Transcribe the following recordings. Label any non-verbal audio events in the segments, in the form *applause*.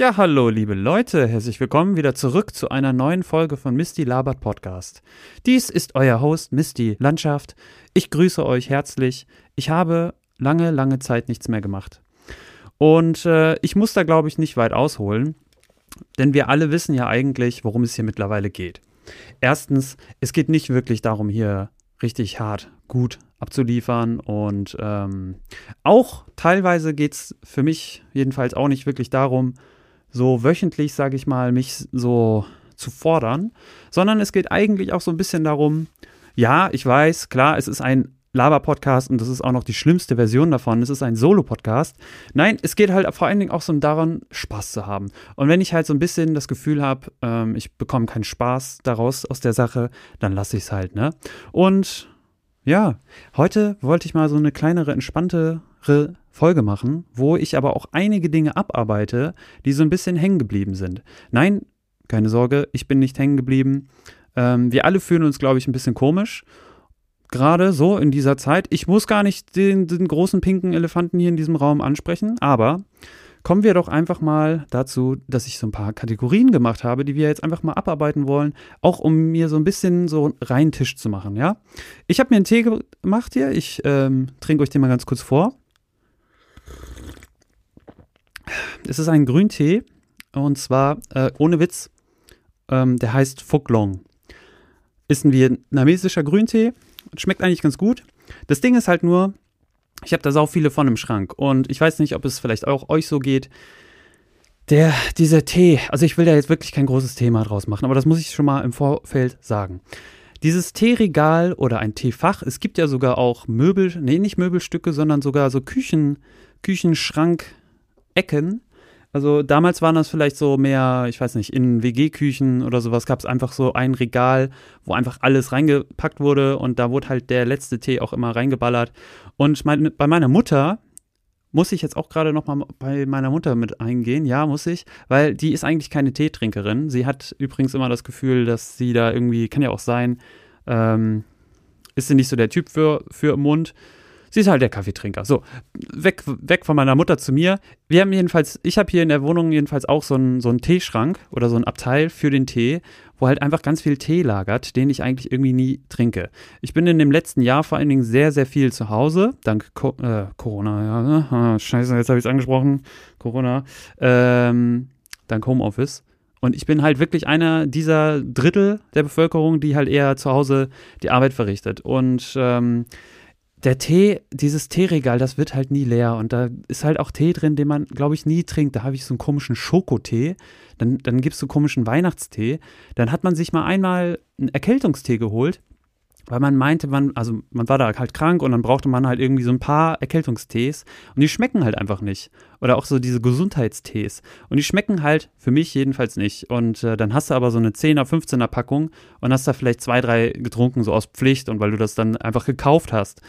Ja, hallo, liebe Leute, herzlich willkommen wieder zurück zu einer neuen Folge von Misty Labert Podcast. Dies ist euer Host Misty Landschaft. Ich grüße euch herzlich. Ich habe lange, lange Zeit nichts mehr gemacht. Und äh, ich muss da, glaube ich, nicht weit ausholen, denn wir alle wissen ja eigentlich, worum es hier mittlerweile geht. Erstens, es geht nicht wirklich darum, hier richtig hart, gut abzuliefern und ähm, auch teilweise geht es für mich jedenfalls auch nicht wirklich darum, so wöchentlich, sage ich mal, mich so zu fordern, sondern es geht eigentlich auch so ein bisschen darum, ja, ich weiß, klar, es ist ein Laber-Podcast und das ist auch noch die schlimmste Version davon. Es ist ein Solo-Podcast. Nein, es geht halt vor allen Dingen auch so daran, Spaß zu haben. Und wenn ich halt so ein bisschen das Gefühl habe, ähm, ich bekomme keinen Spaß daraus aus der Sache, dann lasse ich es halt, ne? Und ja, heute wollte ich mal so eine kleinere, entspanntere Folge machen, wo ich aber auch einige Dinge abarbeite, die so ein bisschen hängen geblieben sind. Nein, keine Sorge, ich bin nicht hängen geblieben. Ähm, wir alle fühlen uns, glaube ich, ein bisschen komisch. Gerade so in dieser Zeit. Ich muss gar nicht den, den großen pinken Elefanten hier in diesem Raum ansprechen, aber kommen wir doch einfach mal dazu, dass ich so ein paar Kategorien gemacht habe, die wir jetzt einfach mal abarbeiten wollen, auch um mir so ein bisschen so rein Tisch zu machen, ja. Ich habe mir einen Tee gemacht hier, ich ähm, trinke euch den mal ganz kurz vor. Es ist ein Grüntee und zwar äh, ohne Witz. Ähm, der heißt Long. Ist ein vietnamesischer Grüntee. Schmeckt eigentlich ganz gut. Das Ding ist halt nur, ich habe da sau viele von im Schrank und ich weiß nicht, ob es vielleicht auch euch so geht. Der, dieser Tee, also ich will da jetzt wirklich kein großes Thema draus machen, aber das muss ich schon mal im Vorfeld sagen. Dieses Teeregal oder ein Teefach, es gibt ja sogar auch Möbel, nee, nicht Möbelstücke, sondern sogar so Küchen, Küchenschrank-Ecken. Also damals waren das vielleicht so mehr, ich weiß nicht, in WG-Küchen oder sowas gab es einfach so ein Regal, wo einfach alles reingepackt wurde und da wurde halt der letzte Tee auch immer reingeballert. Und mein, bei meiner Mutter, muss ich jetzt auch gerade noch mal bei meiner Mutter mit eingehen. Ja, muss ich, weil die ist eigentlich keine Teetrinkerin. Sie hat übrigens immer das Gefühl, dass sie da irgendwie, kann ja auch sein, ähm, ist sie nicht so der Typ für, für im Mund. Sie ist halt der Kaffeetrinker. So, weg, weg von meiner Mutter zu mir. Wir haben jedenfalls, ich habe hier in der Wohnung jedenfalls auch so einen, so einen Teeschrank oder so ein Abteil für den Tee, wo halt einfach ganz viel Tee lagert, den ich eigentlich irgendwie nie trinke. Ich bin in dem letzten Jahr vor allen Dingen sehr, sehr viel zu Hause, dank Co äh, Corona, ja, *laughs* ah, scheiße, jetzt habe ich es angesprochen, Corona, ähm, dank Homeoffice. Und ich bin halt wirklich einer dieser Drittel der Bevölkerung, die halt eher zu Hause die Arbeit verrichtet. Und ähm, der Tee, dieses Teeregal, das wird halt nie leer. Und da ist halt auch Tee drin, den man, glaube ich, nie trinkt. Da habe ich so einen komischen Schokotee. Dann, dann gibt es komischen Weihnachtstee. Dann hat man sich mal einmal einen Erkältungstee geholt weil man meinte, man, also man war da halt krank und dann brauchte man halt irgendwie so ein paar Erkältungstees und die schmecken halt einfach nicht. Oder auch so diese Gesundheitstees. Und die schmecken halt für mich jedenfalls nicht. Und äh, dann hast du aber so eine 10er, 15er Packung und hast da vielleicht zwei, drei getrunken, so aus Pflicht und weil du das dann einfach gekauft hast.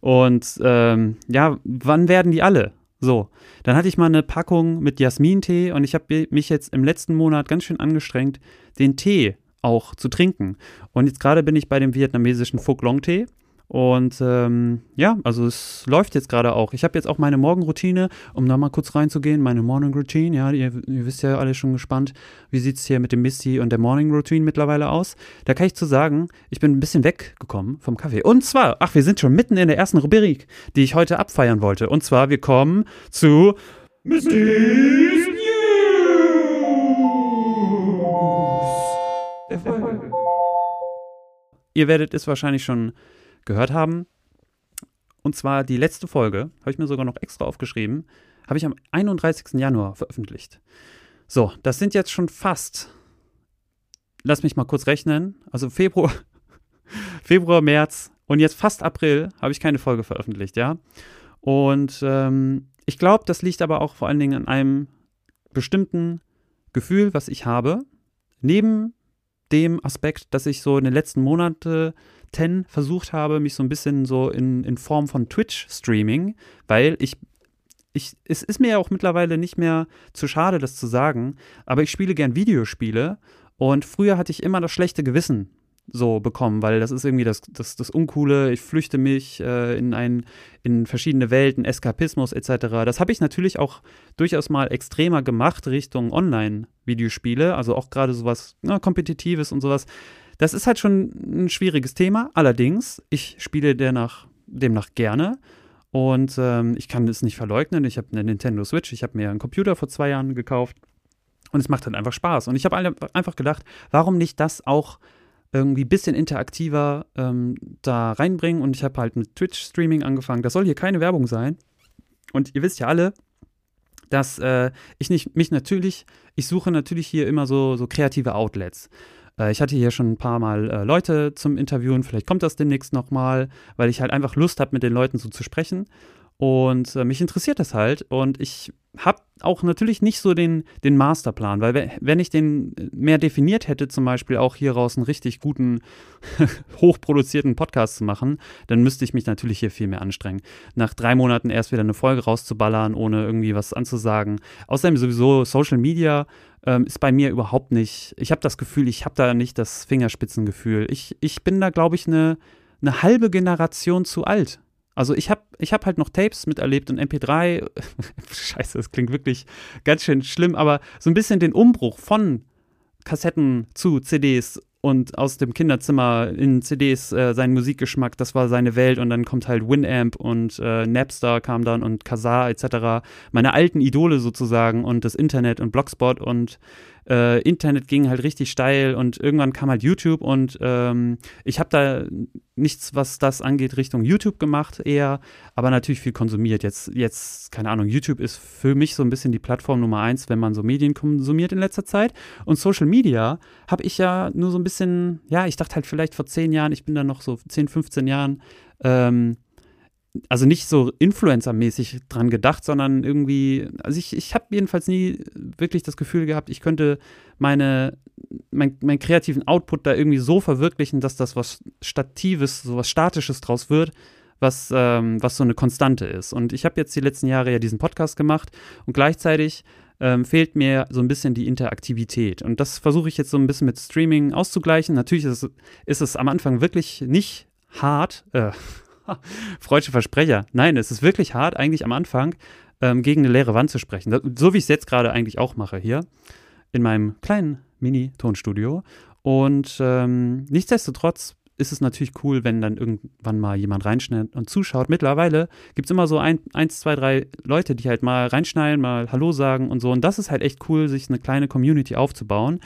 Und ähm, ja, wann werden die alle? So, dann hatte ich mal eine Packung mit Jasmintee und ich habe mich jetzt im letzten Monat ganz schön angestrengt, den Tee auch zu trinken. Und jetzt gerade bin ich bei dem vietnamesischen Phuc Long Tee. Und ähm, ja, also es läuft jetzt gerade auch. Ich habe jetzt auch meine Morgenroutine, um da mal kurz reinzugehen, meine Morning Routine. Ja, ihr, ihr wisst ja alle schon gespannt, wie sieht es hier mit dem Misty und der Morning Routine mittlerweile aus. Da kann ich zu sagen, ich bin ein bisschen weggekommen vom Kaffee. Und zwar, ach, wir sind schon mitten in der ersten Rubrik, die ich heute abfeiern wollte. Und zwar, wir kommen zu Misty's Ihr werdet es wahrscheinlich schon gehört haben. Und zwar die letzte Folge, habe ich mir sogar noch extra aufgeschrieben, habe ich am 31. Januar veröffentlicht. So, das sind jetzt schon fast, lass mich mal kurz rechnen, also Februar, *laughs* Februar, März und jetzt fast April habe ich keine Folge veröffentlicht, ja. Und ähm, ich glaube, das liegt aber auch vor allen Dingen an einem bestimmten Gefühl, was ich habe. Neben dem Aspekt, dass ich so in den letzten Monaten versucht habe, mich so ein bisschen so in, in Form von Twitch-Streaming, weil ich, ich, es ist mir ja auch mittlerweile nicht mehr zu schade, das zu sagen, aber ich spiele gern Videospiele und früher hatte ich immer das schlechte Gewissen so bekommen, weil das ist irgendwie das, das, das Uncoole, ich flüchte mich äh, in, ein, in verschiedene Welten, Eskapismus etc. Das habe ich natürlich auch durchaus mal extremer gemacht Richtung Online-Videospiele, also auch gerade sowas na, Kompetitives und sowas. Das ist halt schon ein schwieriges Thema, allerdings, ich spiele demnach, demnach gerne. Und ähm, ich kann es nicht verleugnen, ich habe eine Nintendo Switch, ich habe mir einen Computer vor zwei Jahren gekauft. Und es macht halt einfach Spaß. Und ich habe einfach gedacht, warum nicht das auch irgendwie ein bisschen interaktiver ähm, da reinbringen. Und ich habe halt mit Twitch-Streaming angefangen. Das soll hier keine Werbung sein. Und ihr wisst ja alle, dass äh, ich nicht, mich natürlich, ich suche natürlich hier immer so, so kreative Outlets. Äh, ich hatte hier schon ein paar Mal äh, Leute zum Interviewen, vielleicht kommt das demnächst nochmal, weil ich halt einfach Lust habe, mit den Leuten so zu sprechen. Und äh, mich interessiert das halt. Und ich habe auch natürlich nicht so den, den Masterplan, weil wenn ich den mehr definiert hätte, zum Beispiel auch hieraus einen richtig guten, *laughs* hochproduzierten Podcast zu machen, dann müsste ich mich natürlich hier viel mehr anstrengen. Nach drei Monaten erst wieder eine Folge rauszuballern, ohne irgendwie was anzusagen. Außerdem sowieso Social Media ähm, ist bei mir überhaupt nicht, ich habe das Gefühl, ich habe da nicht das Fingerspitzengefühl. Ich, ich bin da, glaube ich, eine, eine halbe Generation zu alt also ich habe ich hab halt noch Tapes miterlebt und MP3. *laughs* Scheiße, das klingt wirklich ganz schön schlimm, aber so ein bisschen den Umbruch von Kassetten zu CDs und aus dem Kinderzimmer in CDs äh, seinen Musikgeschmack, das war seine Welt und dann kommt halt Winamp und äh, Napster kam dann und Kazaa etc. Meine alten Idole sozusagen und das Internet und Blogspot und äh, Internet ging halt richtig steil und irgendwann kam halt YouTube und ähm, ich habe da nichts, was das angeht, Richtung YouTube gemacht eher, aber natürlich viel konsumiert. Jetzt, jetzt, keine Ahnung, YouTube ist für mich so ein bisschen die Plattform Nummer eins, wenn man so Medien konsumiert in letzter Zeit. Und Social Media habe ich ja nur so ein bisschen, ja, ich dachte halt vielleicht vor zehn Jahren, ich bin da noch so 10, 15 Jahren, ähm, also nicht so Influencer-mäßig dran gedacht, sondern irgendwie, also ich, ich habe jedenfalls nie wirklich das Gefühl gehabt, ich könnte meine, mein, meinen kreativen Output da irgendwie so verwirklichen, dass das was Statives, so was Statisches draus wird, was, ähm, was so eine Konstante ist. Und ich habe jetzt die letzten Jahre ja diesen Podcast gemacht und gleichzeitig ähm, fehlt mir so ein bisschen die Interaktivität. Und das versuche ich jetzt so ein bisschen mit Streaming auszugleichen. Natürlich ist es, ist es am Anfang wirklich nicht hart, äh, *laughs* Freudsche Versprecher. Nein, es ist wirklich hart, eigentlich am Anfang ähm, gegen eine leere Wand zu sprechen. So wie ich es jetzt gerade eigentlich auch mache hier in meinem kleinen Mini-Tonstudio. Und ähm, nichtsdestotrotz ist es natürlich cool, wenn dann irgendwann mal jemand reinschneidet und zuschaut. Mittlerweile gibt es immer so ein, eins, zwei, drei Leute, die halt mal reinschneiden, mal Hallo sagen und so. Und das ist halt echt cool, sich eine kleine Community aufzubauen.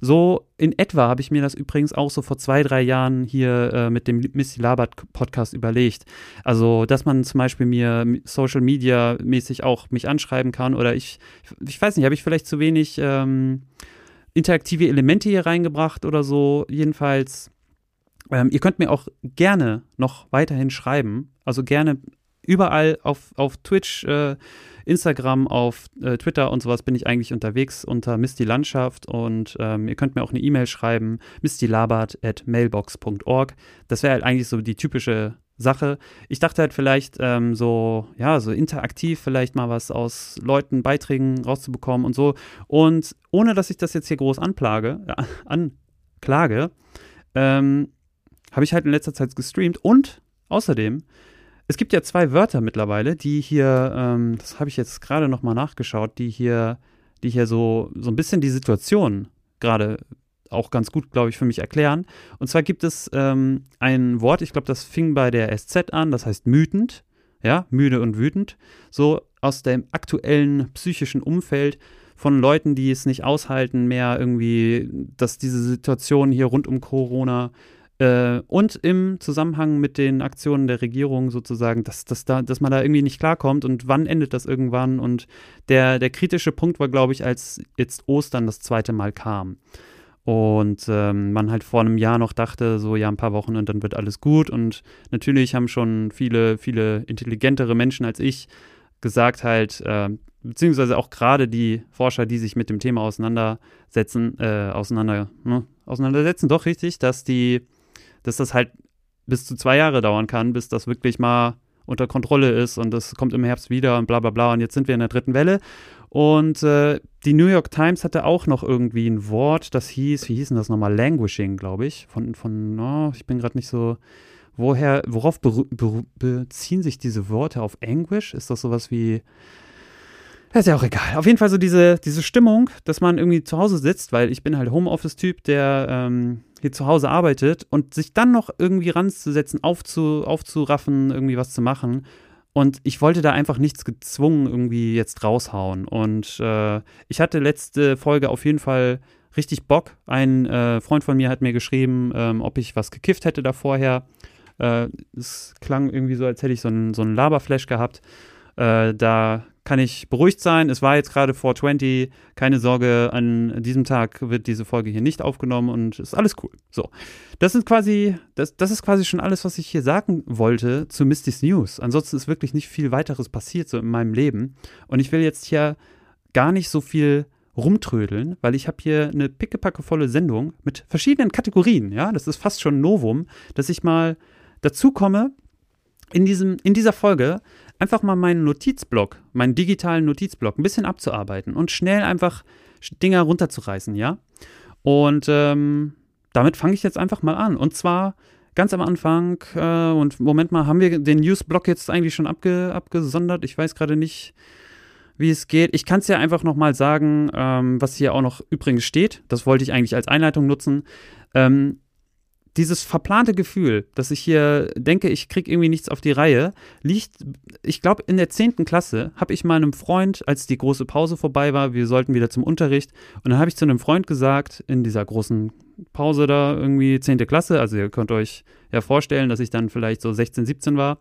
So in etwa habe ich mir das übrigens auch so vor zwei, drei Jahren hier äh, mit dem Missy Labert Podcast überlegt. Also, dass man zum Beispiel mir Social Media mäßig auch mich anschreiben kann oder ich, ich weiß nicht, habe ich vielleicht zu wenig ähm, interaktive Elemente hier reingebracht oder so. Jedenfalls, ähm, ihr könnt mir auch gerne noch weiterhin schreiben. Also gerne überall auf, auf Twitch. Äh, Instagram, auf äh, Twitter und sowas bin ich eigentlich unterwegs unter Misty Landschaft und ähm, ihr könnt mir auch eine E-Mail schreiben, mistylabert.mailbox.org. Das wäre halt eigentlich so die typische Sache. Ich dachte halt vielleicht ähm, so, ja, so interaktiv vielleicht mal was aus Leuten, Beiträgen rauszubekommen und so. Und ohne, dass ich das jetzt hier groß anplage, äh, anklage, ähm, habe ich halt in letzter Zeit gestreamt und außerdem es gibt ja zwei Wörter mittlerweile, die hier, ähm, das habe ich jetzt gerade nochmal nachgeschaut, die hier, die hier so, so ein bisschen die Situation gerade auch ganz gut, glaube ich, für mich erklären. Und zwar gibt es ähm, ein Wort, ich glaube, das fing bei der SZ an, das heißt mütend, ja, müde und wütend, so aus dem aktuellen psychischen Umfeld von Leuten, die es nicht aushalten mehr irgendwie, dass diese Situation hier rund um Corona äh, und im Zusammenhang mit den Aktionen der Regierung sozusagen, dass, dass, da, dass man da irgendwie nicht klarkommt und wann endet das irgendwann. Und der, der kritische Punkt war, glaube ich, als jetzt Ostern das zweite Mal kam. Und ähm, man halt vor einem Jahr noch dachte, so ja, ein paar Wochen und dann wird alles gut. Und natürlich haben schon viele, viele intelligentere Menschen als ich gesagt halt, äh, beziehungsweise auch gerade die Forscher, die sich mit dem Thema auseinandersetzen, äh, auseinander, ne, auseinandersetzen, doch richtig, dass die dass das halt bis zu zwei Jahre dauern kann, bis das wirklich mal unter Kontrolle ist und das kommt im Herbst wieder und bla bla bla. Und jetzt sind wir in der dritten Welle. Und äh, die New York Times hatte auch noch irgendwie ein Wort, das hieß, wie hieß denn das nochmal? Languishing, glaube ich. Von, von oh, ich bin gerade nicht so. Woher, worauf be be beziehen sich diese Worte auf Anguish? Ist das sowas wie. Ist ja auch egal. Auf jeden Fall so diese, diese Stimmung, dass man irgendwie zu Hause sitzt, weil ich bin halt Homeoffice-Typ, der ähm, hier zu Hause arbeitet und sich dann noch irgendwie ranzusetzen, aufzu, aufzuraffen, irgendwie was zu machen und ich wollte da einfach nichts gezwungen irgendwie jetzt raushauen. Und äh, ich hatte letzte Folge auf jeden Fall richtig Bock. Ein äh, Freund von mir hat mir geschrieben, ähm, ob ich was gekifft hätte da vorher. Äh, es klang irgendwie so, als hätte ich so einen so Laberflash gehabt. Äh, da kann ich beruhigt sein. Es war jetzt gerade 420. Keine Sorge, an diesem Tag wird diese Folge hier nicht aufgenommen und ist alles cool. So. Das ist quasi, das, das ist quasi schon alles, was ich hier sagen wollte zu Misty's News. Ansonsten ist wirklich nicht viel weiteres passiert so in meinem Leben. Und ich will jetzt hier gar nicht so viel rumtrödeln, weil ich habe hier eine pickepackevolle Sendung mit verschiedenen Kategorien. Ja, das ist fast schon ein Novum, dass ich mal dazu komme, in, diesem, in dieser Folge einfach mal meinen Notizblock, meinen digitalen Notizblock ein bisschen abzuarbeiten und schnell einfach Dinger runterzureißen, ja? Und ähm, damit fange ich jetzt einfach mal an. Und zwar ganz am Anfang, äh, und Moment mal, haben wir den Newsblock jetzt eigentlich schon abge abgesondert? Ich weiß gerade nicht, wie es geht. Ich kann es ja einfach nochmal sagen, ähm, was hier auch noch übrigens steht. Das wollte ich eigentlich als Einleitung nutzen. Ähm, dieses verplante Gefühl, dass ich hier denke, ich kriege irgendwie nichts auf die Reihe, liegt, ich glaube, in der 10. Klasse habe ich meinem Freund, als die große Pause vorbei war, wir sollten wieder zum Unterricht, und dann habe ich zu einem Freund gesagt, in dieser großen Pause da irgendwie 10. Klasse, also ihr könnt euch ja vorstellen, dass ich dann vielleicht so 16, 17 war,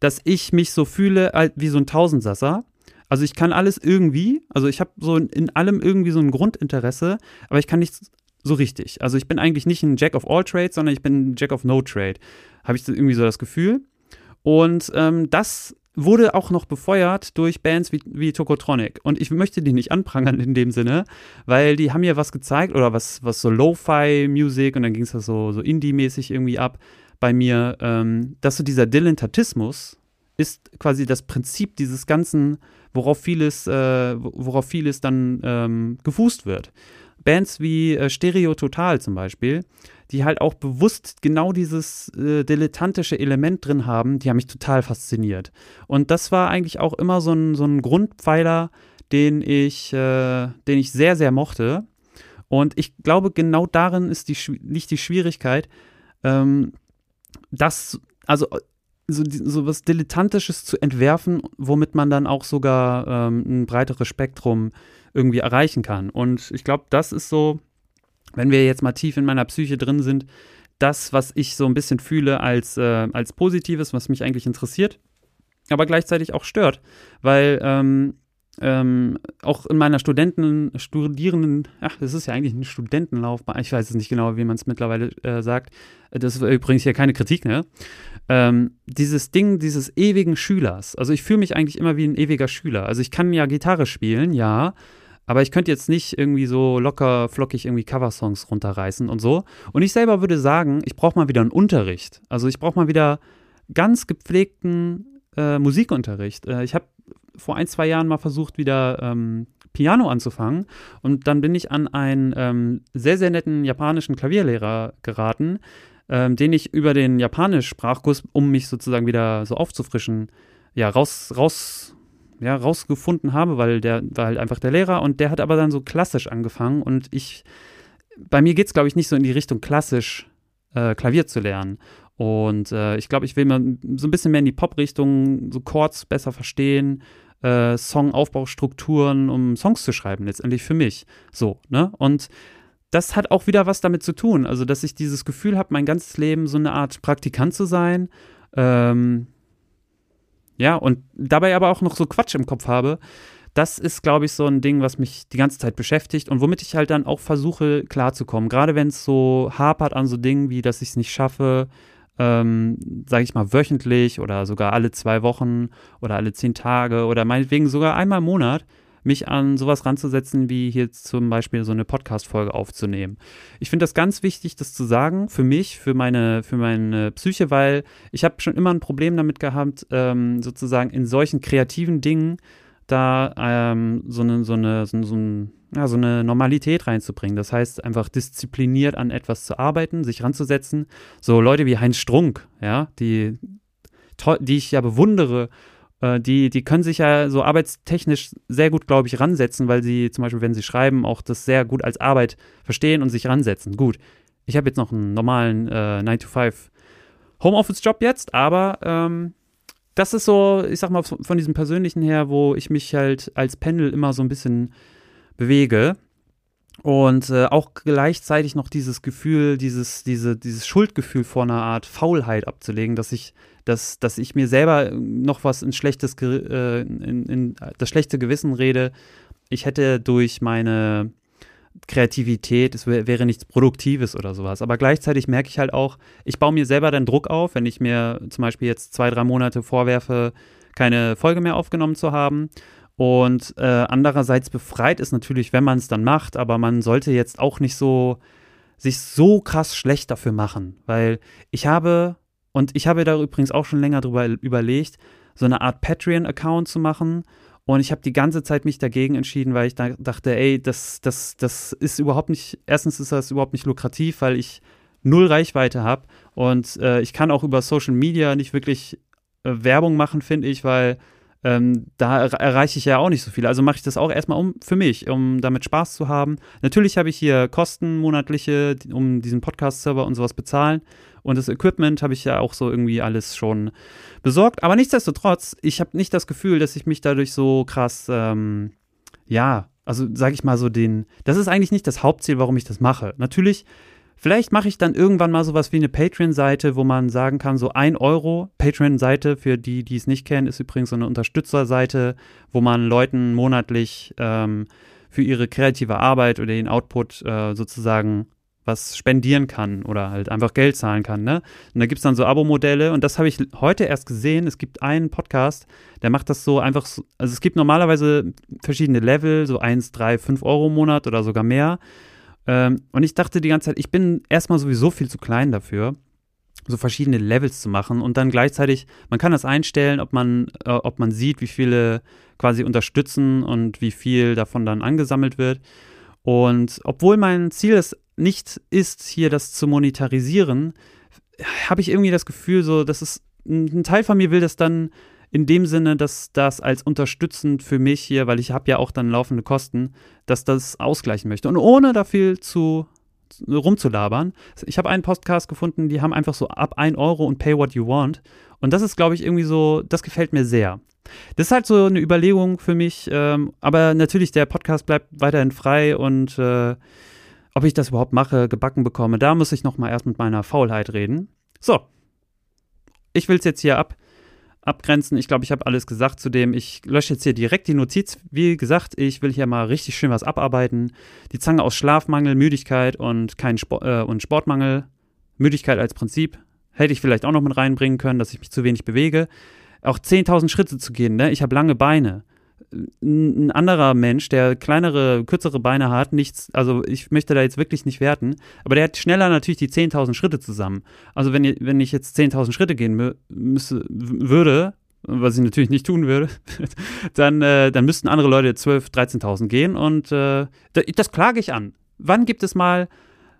dass ich mich so fühle wie so ein Tausendsasser. Also ich kann alles irgendwie, also ich habe so in allem irgendwie so ein Grundinteresse, aber ich kann nichts so richtig. Also ich bin eigentlich nicht ein Jack of all Trades, sondern ich bin ein Jack of no Trade. Habe ich irgendwie so das Gefühl. Und ähm, das wurde auch noch befeuert durch Bands wie, wie Tokotronic. Und ich möchte die nicht anprangern in dem Sinne, weil die haben ja was gezeigt oder was, was so Lo-Fi-Musik und dann ging es das so, so Indie-mäßig irgendwie ab bei mir, ähm, dass so dieser Dilettantismus ist quasi das Prinzip dieses Ganzen, worauf vieles, äh, worauf vieles dann ähm, gefußt wird. Bands wie äh, Stereo Total zum Beispiel, die halt auch bewusst genau dieses äh, dilettantische Element drin haben, die haben mich total fasziniert. Und das war eigentlich auch immer so ein, so ein Grundpfeiler, den ich, äh, den ich sehr, sehr mochte. Und ich glaube, genau darin ist die, liegt die Schwierigkeit, ähm, das, also so, so was Dilettantisches zu entwerfen, womit man dann auch sogar ähm, ein breiteres Spektrum irgendwie erreichen kann. Und ich glaube, das ist so, wenn wir jetzt mal tief in meiner Psyche drin sind, das, was ich so ein bisschen fühle als, äh, als Positives, was mich eigentlich interessiert, aber gleichzeitig auch stört, weil ähm, ähm, auch in meiner Studenten, Studierenden, ach, das ist ja eigentlich ein Studentenlaufbahn, ich weiß es nicht genau, wie man es mittlerweile äh, sagt, das ist übrigens hier keine Kritik, ne? Ähm, dieses Ding dieses ewigen Schülers, also ich fühle mich eigentlich immer wie ein ewiger Schüler, also ich kann ja Gitarre spielen, ja, aber ich könnte jetzt nicht irgendwie so locker, flockig irgendwie Coversongs runterreißen und so. Und ich selber würde sagen, ich brauche mal wieder einen Unterricht. Also ich brauche mal wieder ganz gepflegten äh, Musikunterricht. Äh, ich habe vor ein, zwei Jahren mal versucht, wieder ähm, Piano anzufangen. Und dann bin ich an einen ähm, sehr, sehr netten japanischen Klavierlehrer geraten, ähm, den ich über den Japanisch-Sprachkurs, um mich sozusagen wieder so aufzufrischen, ja, raus, raus ja, rausgefunden habe, weil der war halt einfach der Lehrer und der hat aber dann so klassisch angefangen und ich, bei mir geht es, glaube ich, nicht so in die Richtung klassisch äh, Klavier zu lernen. Und äh, ich glaube, ich will mal so ein bisschen mehr in die Pop-Richtung, so Chords besser verstehen, äh, Songaufbaustrukturen, um Songs zu schreiben, letztendlich für mich. So, ne? Und das hat auch wieder was damit zu tun. Also, dass ich dieses Gefühl habe, mein ganzes Leben so eine Art Praktikant zu sein. Ähm, ja, und dabei aber auch noch so Quatsch im Kopf habe. Das ist, glaube ich, so ein Ding, was mich die ganze Zeit beschäftigt und womit ich halt dann auch versuche, klarzukommen. Gerade wenn es so hapert an so Dingen wie, dass ich es nicht schaffe, ähm, sage ich mal, wöchentlich oder sogar alle zwei Wochen oder alle zehn Tage oder meinetwegen sogar einmal im Monat mich an sowas ranzusetzen, wie hier zum Beispiel so eine Podcast-Folge aufzunehmen. Ich finde das ganz wichtig, das zu sagen, für mich, für meine, für meine Psyche, weil ich habe schon immer ein Problem damit gehabt, ähm, sozusagen in solchen kreativen Dingen da ähm, so eine, so eine, so, so, ein, ja, so eine Normalität reinzubringen. Das heißt, einfach diszipliniert an etwas zu arbeiten, sich ranzusetzen. So Leute wie Heinz Strunk, ja, die, die ich ja bewundere, äh, die, die können sich ja so arbeitstechnisch sehr gut, glaube ich, ransetzen, weil sie zum Beispiel, wenn sie schreiben, auch das sehr gut als Arbeit verstehen und sich ransetzen. Gut, ich habe jetzt noch einen normalen äh, 9-to-5 Homeoffice-Job jetzt, aber ähm, das ist so, ich sag mal, von diesem Persönlichen her, wo ich mich halt als Pendel immer so ein bisschen bewege. Und äh, auch gleichzeitig noch dieses Gefühl, dieses, diese, dieses Schuldgefühl vor einer Art Faulheit abzulegen, dass ich, dass, dass ich mir selber noch was in schlechtes, äh, in, in das schlechte Gewissen rede. Ich hätte durch meine Kreativität, es wäre nichts Produktives oder sowas. Aber gleichzeitig merke ich halt auch, ich baue mir selber dann Druck auf, wenn ich mir zum Beispiel jetzt zwei, drei Monate vorwerfe, keine Folge mehr aufgenommen zu haben. Und äh, andererseits befreit es natürlich, wenn man es dann macht, aber man sollte jetzt auch nicht so sich so krass schlecht dafür machen, weil ich habe, und ich habe da übrigens auch schon länger drüber überlegt, so eine Art Patreon-Account zu machen, und ich habe die ganze Zeit mich dagegen entschieden, weil ich da dachte, ey, das, das, das ist überhaupt nicht, erstens ist das überhaupt nicht lukrativ, weil ich null Reichweite habe. Und äh, ich kann auch über Social Media nicht wirklich äh, Werbung machen, finde ich, weil ähm, da er erreiche ich ja auch nicht so viel. Also mache ich das auch erstmal um für mich, um damit Spaß zu haben. Natürlich habe ich hier Kosten monatliche, um diesen Podcast-Server und sowas bezahlen. Und das Equipment habe ich ja auch so irgendwie alles schon besorgt. Aber nichtsdestotrotz, ich habe nicht das Gefühl, dass ich mich dadurch so krass, ähm, ja, also sage ich mal so den, das ist eigentlich nicht das Hauptziel, warum ich das mache. Natürlich, vielleicht mache ich dann irgendwann mal sowas wie eine Patreon-Seite, wo man sagen kann, so ein Euro. Patreon-Seite, für die, die es nicht kennen, ist übrigens so eine Unterstützerseite, wo man Leuten monatlich ähm, für ihre kreative Arbeit oder den Output äh, sozusagen was spendieren kann oder halt einfach Geld zahlen kann. Ne? Und da gibt es dann so Abo-Modelle und das habe ich heute erst gesehen. Es gibt einen Podcast, der macht das so einfach, so, also es gibt normalerweise verschiedene Level, so 1, 3, 5 Euro im Monat oder sogar mehr. Ähm, und ich dachte die ganze Zeit, ich bin erstmal sowieso viel zu klein dafür, so verschiedene Levels zu machen und dann gleichzeitig, man kann das einstellen, ob man, äh, ob man sieht, wie viele quasi unterstützen und wie viel davon dann angesammelt wird. Und obwohl mein Ziel ist, nicht ist, hier das zu monetarisieren, habe ich irgendwie das Gefühl, so, dass es ein Teil von mir will das dann in dem Sinne, dass das als unterstützend für mich hier, weil ich habe ja auch dann laufende Kosten, dass das ausgleichen möchte. Und ohne da viel zu rumzulabern. Ich habe einen Podcast gefunden, die haben einfach so ab 1 Euro und pay what you want. Und das ist, glaube ich, irgendwie so, das gefällt mir sehr. Das ist halt so eine Überlegung für mich. Ähm, aber natürlich, der Podcast bleibt weiterhin frei und äh, ob ich das überhaupt mache, gebacken bekomme, da muss ich nochmal erst mit meiner Faulheit reden. So. Ich will es jetzt hier ab, abgrenzen. Ich glaube, ich habe alles gesagt zu dem. Ich lösche jetzt hier direkt die Notiz. Wie gesagt, ich will hier mal richtig schön was abarbeiten. Die Zange aus Schlafmangel, Müdigkeit und, kein Sport, äh, und Sportmangel. Müdigkeit als Prinzip. Hätte ich vielleicht auch noch mit reinbringen können, dass ich mich zu wenig bewege. Auch 10.000 Schritte zu gehen, ne? Ich habe lange Beine ein anderer Mensch, der kleinere, kürzere Beine hat, nichts, also ich möchte da jetzt wirklich nicht werten, aber der hat schneller natürlich die 10.000 Schritte zusammen. Also wenn, wenn ich jetzt 10.000 Schritte gehen müsste, würde, was ich natürlich nicht tun würde, *laughs* dann, äh, dann müssten andere Leute 12.000, 13.000 gehen und äh, das klage ich an. Wann gibt es mal,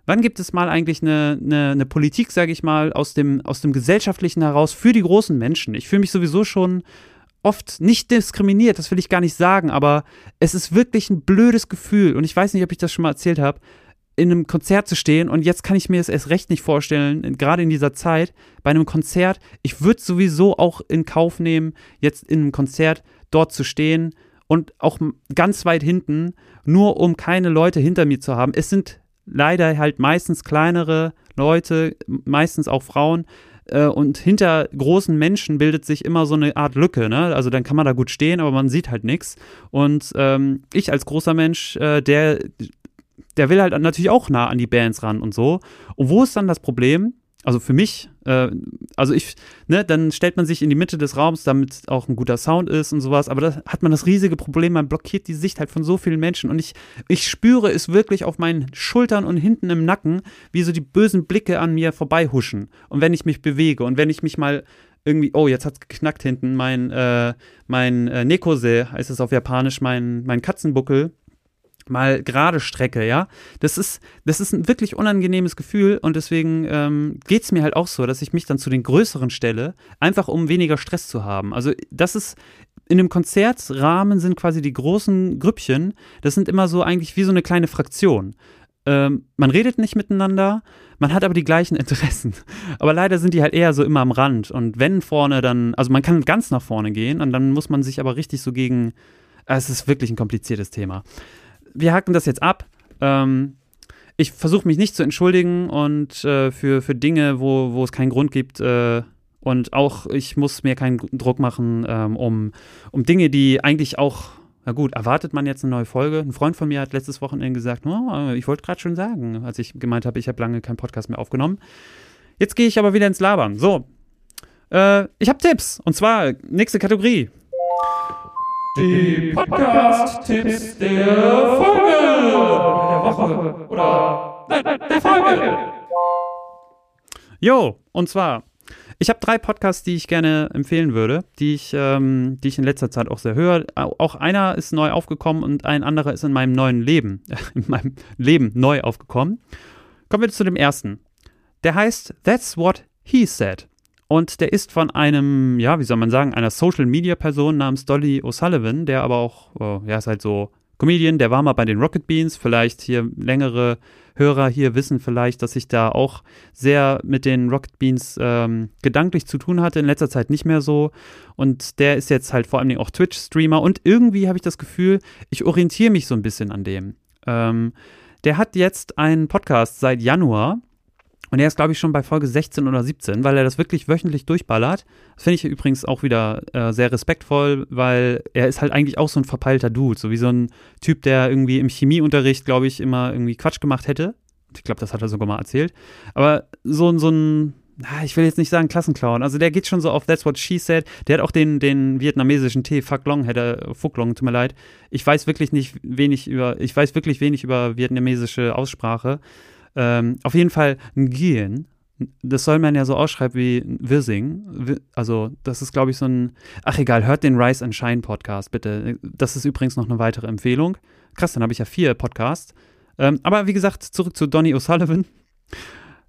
wann gibt es mal eigentlich eine, eine, eine Politik, sage ich mal, aus dem, aus dem Gesellschaftlichen heraus für die großen Menschen? Ich fühle mich sowieso schon oft nicht diskriminiert, das will ich gar nicht sagen, aber es ist wirklich ein blödes Gefühl und ich weiß nicht, ob ich das schon mal erzählt habe, in einem Konzert zu stehen und jetzt kann ich mir das erst recht nicht vorstellen, gerade in dieser Zeit, bei einem Konzert, ich würde sowieso auch in Kauf nehmen, jetzt in einem Konzert dort zu stehen und auch ganz weit hinten, nur um keine Leute hinter mir zu haben. Es sind leider halt meistens kleinere Leute, meistens auch Frauen, äh, und hinter großen Menschen bildet sich immer so eine Art Lücke. Ne? Also dann kann man da gut stehen, aber man sieht halt nichts. Und ähm, ich als großer Mensch, äh, der, der will halt natürlich auch nah an die Bands ran und so. Und wo ist dann das Problem? Also für mich, äh, also ich, ne, dann stellt man sich in die Mitte des Raums, damit auch ein guter Sound ist und sowas, aber da hat man das riesige Problem, man blockiert die Sicht halt von so vielen Menschen. Und ich, ich spüre es wirklich auf meinen Schultern und hinten im Nacken, wie so die bösen Blicke an mir vorbeihuschen. Und wenn ich mich bewege und wenn ich mich mal irgendwie, oh, jetzt hat's geknackt hinten, mein, äh, mein äh, Nekose, heißt es auf Japanisch, mein, mein Katzenbuckel, mal gerade strecke, ja. Das ist, das ist ein wirklich unangenehmes Gefühl und deswegen ähm, geht es mir halt auch so, dass ich mich dann zu den größeren stelle, einfach um weniger Stress zu haben. Also das ist in dem Konzertrahmen sind quasi die großen Grüppchen, das sind immer so eigentlich wie so eine kleine Fraktion. Ähm, man redet nicht miteinander, man hat aber die gleichen *laughs* Interessen. Aber leider sind die halt eher so immer am Rand. Und wenn vorne dann, also man kann ganz nach vorne gehen und dann muss man sich aber richtig so gegen. Es ist wirklich ein kompliziertes Thema wir hacken das jetzt ab. Ähm, ich versuche mich nicht zu entschuldigen und äh, für, für Dinge, wo, wo es keinen Grund gibt. Äh, und auch ich muss mir keinen Druck machen, ähm, um, um Dinge, die eigentlich auch, na gut, erwartet man jetzt eine neue Folge. Ein Freund von mir hat letztes Wochenende gesagt, oh, ich wollte gerade schon sagen, als ich gemeint habe, ich habe lange keinen Podcast mehr aufgenommen. Jetzt gehe ich aber wieder ins Labern. So, äh, ich habe Tipps. Und zwar nächste Kategorie. Die Podcast-Tipps der Folge! Der Woche! Oder nein, der Folge! Jo, und zwar, ich habe drei Podcasts, die ich gerne empfehlen würde, die ich, ähm, die ich in letzter Zeit auch sehr höre. Auch einer ist neu aufgekommen und ein anderer ist in meinem neuen Leben, *laughs* in meinem Leben neu aufgekommen. Kommen wir zu dem ersten. Der heißt That's What He Said. Und der ist von einem, ja, wie soll man sagen, einer Social-Media-Person namens Dolly O'Sullivan, der aber auch, oh, ja, ist halt so Comedian, der war mal bei den Rocket Beans. Vielleicht hier längere Hörer hier wissen vielleicht, dass ich da auch sehr mit den Rocket Beans ähm, gedanklich zu tun hatte. In letzter Zeit nicht mehr so. Und der ist jetzt halt vor allem auch Twitch-Streamer. Und irgendwie habe ich das Gefühl, ich orientiere mich so ein bisschen an dem. Ähm, der hat jetzt einen Podcast seit Januar und er ist, glaube ich, schon bei Folge 16 oder 17, weil er das wirklich wöchentlich durchballert. Das finde ich übrigens auch wieder äh, sehr respektvoll, weil er ist halt eigentlich auch so ein verpeilter Dude, so wie so ein Typ, der irgendwie im Chemieunterricht, glaube ich, immer irgendwie Quatsch gemacht hätte. Ich glaube, das hat er sogar mal erzählt. Aber so, so ein, ich will jetzt nicht sagen Klassenclown, also der geht schon so auf That's What She Said. Der hat auch den, den vietnamesischen Tee, Fuck Long, hätte, Fuck Long, tut mir leid. Ich weiß wirklich nicht wenig über, ich weiß wirklich wenig über vietnamesische Aussprache. Ähm, auf jeden Fall Nguyen, das soll man ja so ausschreiben wie Wirsing. Also, das ist, glaube ich, so ein. Ach, egal, hört den Rise and Shine Podcast, bitte. Das ist übrigens noch eine weitere Empfehlung. Krass, dann habe ich ja vier Podcasts. Ähm, aber wie gesagt, zurück zu Donny O'Sullivan.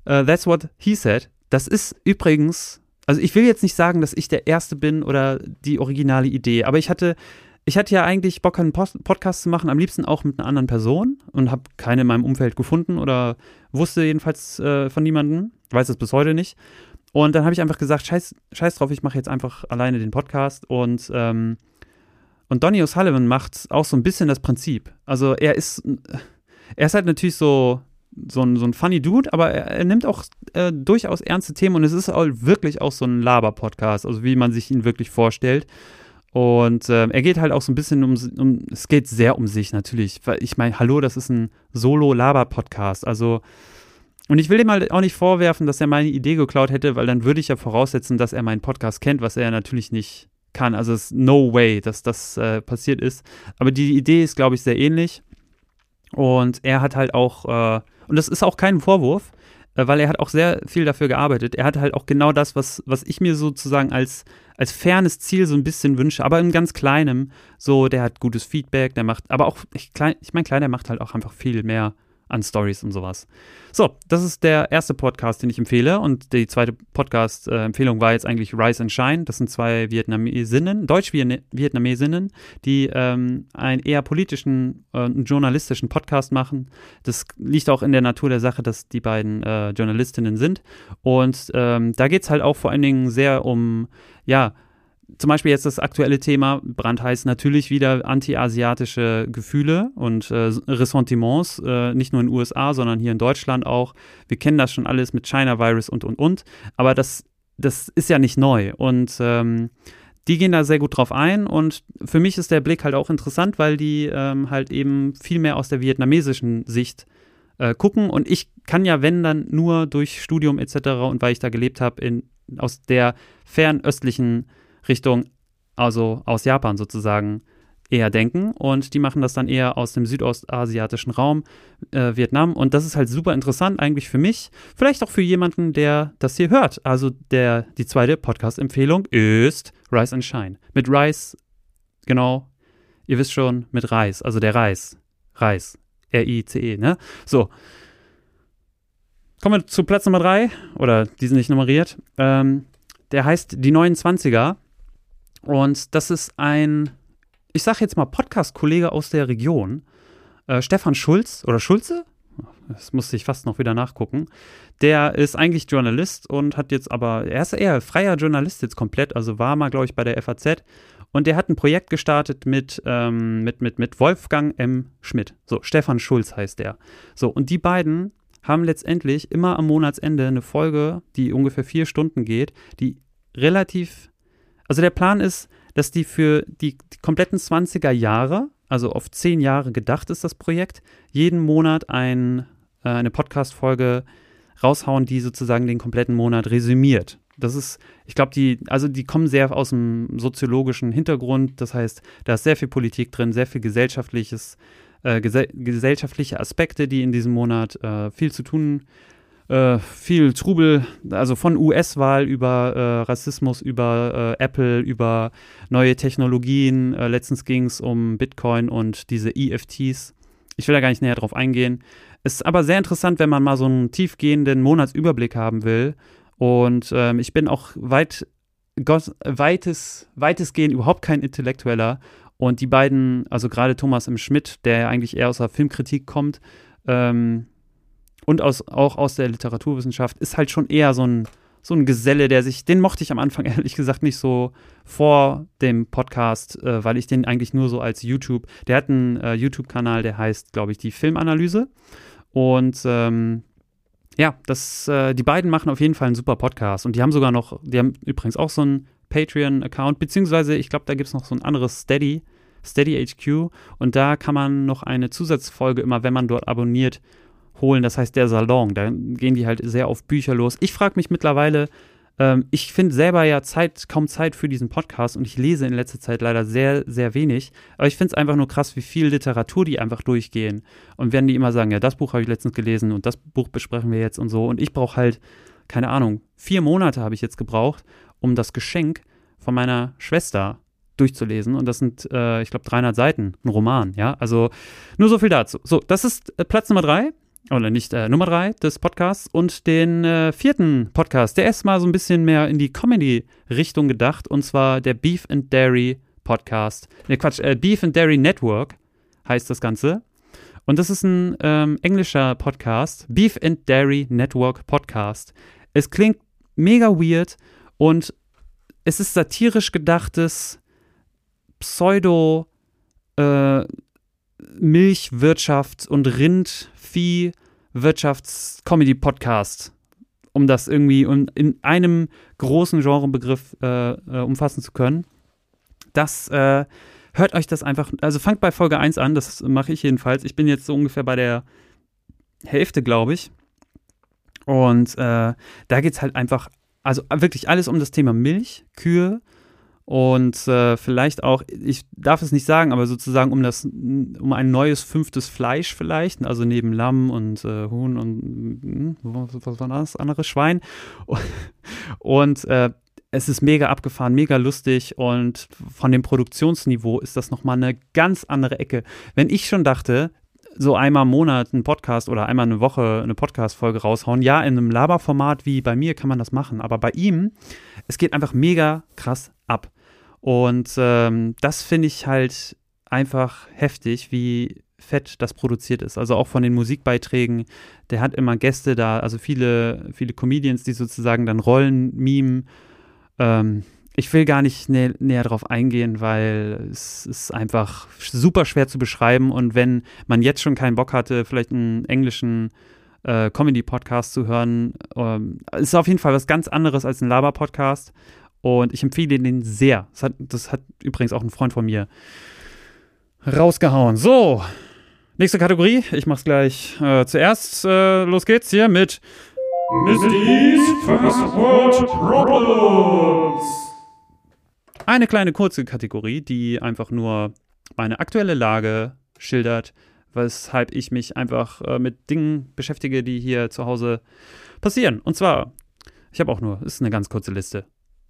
Uh, that's what he said. Das ist übrigens. Also, ich will jetzt nicht sagen, dass ich der Erste bin oder die originale Idee, aber ich hatte ich hatte ja eigentlich Bock, einen Post Podcast zu machen, am liebsten auch mit einer anderen Person und habe keine in meinem Umfeld gefunden oder wusste jedenfalls äh, von niemandem, weiß es bis heute nicht. Und dann habe ich einfach gesagt, scheiß, scheiß drauf, ich mache jetzt einfach alleine den Podcast und ähm, und Donny O'Sullivan macht auch so ein bisschen das Prinzip. Also er ist, er ist halt natürlich so, so ein, so ein funny Dude, aber er, er nimmt auch äh, durchaus ernste Themen und es ist auch wirklich auch so ein Laber-Podcast, also wie man sich ihn wirklich vorstellt. Und äh, er geht halt auch so ein bisschen um, um, es geht sehr um sich natürlich. Ich meine, hallo, das ist ein Solo-Laber-Podcast. Also, und ich will ihm halt auch nicht vorwerfen, dass er meine Idee geklaut hätte, weil dann würde ich ja voraussetzen, dass er meinen Podcast kennt, was er natürlich nicht kann. Also es ist no way, dass das äh, passiert ist. Aber die Idee ist, glaube ich, sehr ähnlich. Und er hat halt auch, äh, und das ist auch kein Vorwurf, äh, weil er hat auch sehr viel dafür gearbeitet. Er hat halt auch genau das, was, was ich mir sozusagen als als fernes Ziel so ein bisschen wünsche, aber im ganz Kleinem. So, der hat gutes Feedback, der macht, aber auch, ich, ich meine, Kleiner macht halt auch einfach viel mehr an Stories und sowas. So, das ist der erste Podcast, den ich empfehle. Und die zweite Podcast-Empfehlung war jetzt eigentlich Rise and Shine. Das sind zwei Vietnamesinnen, Deutsch-Vietnamesinnen, die ähm, einen eher politischen, äh, journalistischen Podcast machen. Das liegt auch in der Natur der Sache, dass die beiden äh, Journalistinnen sind. Und ähm, da geht es halt auch vor allen Dingen sehr um, ja, zum Beispiel jetzt das aktuelle Thema, brandheiß natürlich wieder anti-asiatische Gefühle und äh, Ressentiments, äh, nicht nur in den USA, sondern hier in Deutschland auch. Wir kennen das schon alles mit China-Virus und, und, und. Aber das, das ist ja nicht neu. Und ähm, die gehen da sehr gut drauf ein. Und für mich ist der Blick halt auch interessant, weil die ähm, halt eben viel mehr aus der vietnamesischen Sicht äh, gucken. Und ich kann ja, wenn dann, nur durch Studium etc. und weil ich da gelebt habe, aus der fernöstlichen Richtung, also aus Japan sozusagen, eher denken und die machen das dann eher aus dem südostasiatischen Raum, äh, Vietnam und das ist halt super interessant eigentlich für mich, vielleicht auch für jemanden, der das hier hört. Also der, die zweite Podcast-Empfehlung ist Rise and Shine. Mit Rice, genau, ihr wisst schon, mit Reis, also der Reis, Reis, R-I-C-E, ne? So. Kommen wir zu Platz Nummer drei, oder die sind nicht nummeriert. Ähm, der heißt Die 29er und das ist ein ich sage jetzt mal Podcast-Kollege aus der Region, äh, Stefan Schulz oder Schulze, das musste ich fast noch wieder nachgucken. Der ist eigentlich Journalist und hat jetzt aber, er ist eher freier Journalist jetzt komplett, also war mal, glaube ich, bei der FAZ. Und der hat ein Projekt gestartet mit, ähm, mit, mit, mit Wolfgang M. Schmidt. So, Stefan Schulz heißt der. So, und die beiden haben letztendlich immer am Monatsende eine Folge, die ungefähr vier Stunden geht, die relativ, also der Plan ist, dass die für die, die kompletten 20er Jahre, also auf zehn Jahre gedacht ist das Projekt, jeden Monat ein, äh, eine Podcast-Folge raushauen, die sozusagen den kompletten Monat resümiert. Das ist, ich glaube, die, also die kommen sehr aus dem soziologischen Hintergrund. Das heißt, da ist sehr viel Politik drin, sehr viel gesellschaftliches, äh, gesell gesellschaftliche Aspekte, die in diesem Monat äh, viel zu tun haben äh, viel Trubel, also von US-Wahl über äh, Rassismus, über äh, Apple, über neue Technologien. Äh, letztens ging es um Bitcoin und diese EFTs. Ich will da gar nicht näher drauf eingehen. Ist aber sehr interessant, wenn man mal so einen tiefgehenden Monatsüberblick haben will. Und ähm, ich bin auch weit, Gott, weites, weitestgehend überhaupt kein Intellektueller. Und die beiden, also gerade Thomas M. Schmidt, der ja eigentlich eher aus der Filmkritik kommt, ähm, und aus, auch aus der Literaturwissenschaft, ist halt schon eher so ein, so ein Geselle, der sich, den mochte ich am Anfang *laughs* ehrlich gesagt nicht so vor dem Podcast, äh, weil ich den eigentlich nur so als YouTube, der hat einen äh, YouTube-Kanal, der heißt, glaube ich, die Filmanalyse. Und ähm, ja, das, äh, die beiden machen auf jeden Fall einen super Podcast. Und die haben sogar noch, die haben übrigens auch so einen Patreon-Account, beziehungsweise ich glaube, da gibt es noch so ein anderes Steady, Steady HQ. Und da kann man noch eine Zusatzfolge immer, wenn man dort abonniert, holen. Das heißt, der Salon, da gehen die halt sehr auf Bücher los. Ich frage mich mittlerweile, ähm, ich finde selber ja Zeit, kaum Zeit für diesen Podcast und ich lese in letzter Zeit leider sehr, sehr wenig. Aber ich finde es einfach nur krass, wie viel Literatur die einfach durchgehen. Und werden die immer sagen, ja, das Buch habe ich letztens gelesen und das Buch besprechen wir jetzt und so. Und ich brauche halt, keine Ahnung, vier Monate habe ich jetzt gebraucht, um das Geschenk von meiner Schwester durchzulesen. Und das sind, äh, ich glaube, 300 Seiten, ein Roman, ja. Also nur so viel dazu. So, das ist äh, Platz Nummer drei oder nicht äh, Nummer drei des Podcasts und den äh, vierten Podcast, der ist mal so ein bisschen mehr in die Comedy-Richtung gedacht und zwar der Beef and Dairy Podcast. Ne, Quatsch, äh, Beef and Dairy Network heißt das Ganze. Und das ist ein ähm, englischer Podcast, Beef and Dairy Network Podcast. Es klingt mega weird und es ist satirisch gedachtes Pseudo- äh, Milchwirtschaft und Rindvieh-Wirtschafts-Comedy-Podcast, um das irgendwie in einem großen Genrebegriff äh, äh, umfassen zu können. Das äh, hört euch das einfach, also fangt bei Folge 1 an, das mache ich jedenfalls. Ich bin jetzt so ungefähr bei der Hälfte, glaube ich. Und äh, da geht es halt einfach, also wirklich alles um das Thema Milch, Kühe, und äh, vielleicht auch, ich darf es nicht sagen, aber sozusagen um das, um ein neues fünftes Fleisch vielleicht, also neben Lamm und äh, Huhn und hm, was war das, anderes Schwein. *laughs* Und äh, es ist mega abgefahren, mega lustig und von dem Produktionsniveau ist das nochmal eine ganz andere Ecke. Wenn ich schon dachte, so einmal im Monat einen Podcast oder einmal eine Woche eine Podcast-Folge raushauen. Ja, in einem Laberformat wie bei mir kann man das machen, aber bei ihm, es geht einfach mega krass ab. Und ähm, das finde ich halt einfach heftig, wie fett das produziert ist. Also auch von den Musikbeiträgen. Der hat immer Gäste da, also viele, viele Comedians, die sozusagen dann Rollen mimen. Ähm, ich will gar nicht nä näher darauf eingehen, weil es ist einfach super schwer zu beschreiben. Und wenn man jetzt schon keinen Bock hatte, vielleicht einen englischen äh, Comedy-Podcast zu hören, ähm, ist auf jeden Fall was ganz anderes als ein Laber-Podcast. Und ich empfehle den sehr. Das hat, das hat übrigens auch ein Freund von mir rausgehauen. So, nächste Kategorie. Ich mach's gleich äh, zuerst. Äh, los geht's hier mit Misty's First World Problems. Eine kleine kurze Kategorie, die einfach nur meine aktuelle Lage schildert, weshalb ich mich einfach äh, mit Dingen beschäftige, die hier zu Hause passieren. Und zwar, ich habe auch nur, ist eine ganz kurze Liste.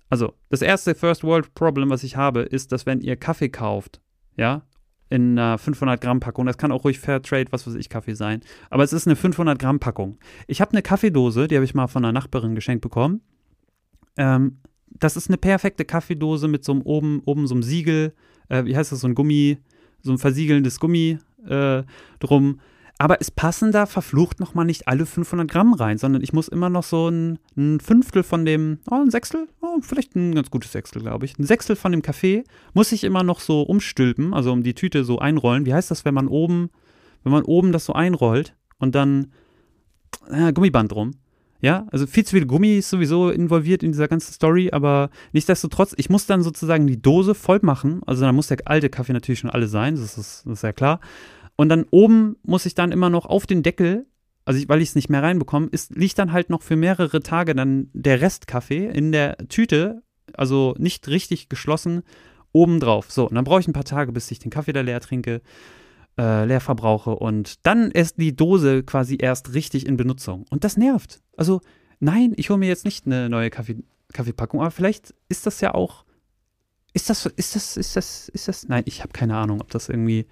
Also, das erste First World Problem, was ich habe, ist, dass wenn ihr Kaffee kauft, ja, in einer 500 Gramm Packung, das kann auch ruhig Fairtrade, was weiß ich, Kaffee sein, aber es ist eine 500 Gramm Packung. Ich habe eine Kaffeedose, die habe ich mal von einer Nachbarin geschenkt bekommen. Ähm, das ist eine perfekte Kaffeedose mit so einem oben, oben so einem Siegel, äh, wie heißt das, so ein Gummi, so ein versiegelndes Gummi äh, drum. Aber es passen da verflucht nochmal nicht alle 500 Gramm rein, sondern ich muss immer noch so ein, ein Fünftel von dem, oh, ein Sechstel, oh, vielleicht ein ganz gutes Sechstel, glaube ich. Ein Sechstel von dem Kaffee muss ich immer noch so umstülpen, also um die Tüte so einrollen. Wie heißt das, wenn man oben, wenn man oben das so einrollt und dann äh, Gummiband drum? Ja, also viel zu viel Gummi ist sowieso involviert in dieser ganzen Story, aber nichtsdestotrotz, ich muss dann sozusagen die Dose voll machen. Also dann muss der alte Kaffee natürlich schon alle sein, das ist, das ist ja klar. Und dann oben muss ich dann immer noch auf den Deckel, also ich, weil ich es nicht mehr reinbekomme, ist, liegt dann halt noch für mehrere Tage dann der Restkaffee in der Tüte, also nicht richtig geschlossen, oben drauf. So, und dann brauche ich ein paar Tage, bis ich den Kaffee da leer trinke, äh, leer verbrauche und dann ist die Dose quasi erst richtig in Benutzung. Und das nervt. Also, nein, ich hole mir jetzt nicht eine neue Kaffee, Kaffeepackung, aber vielleicht ist das ja auch. Ist das, ist das, ist das, ist das? Nein, ich habe keine Ahnung, ob das irgendwie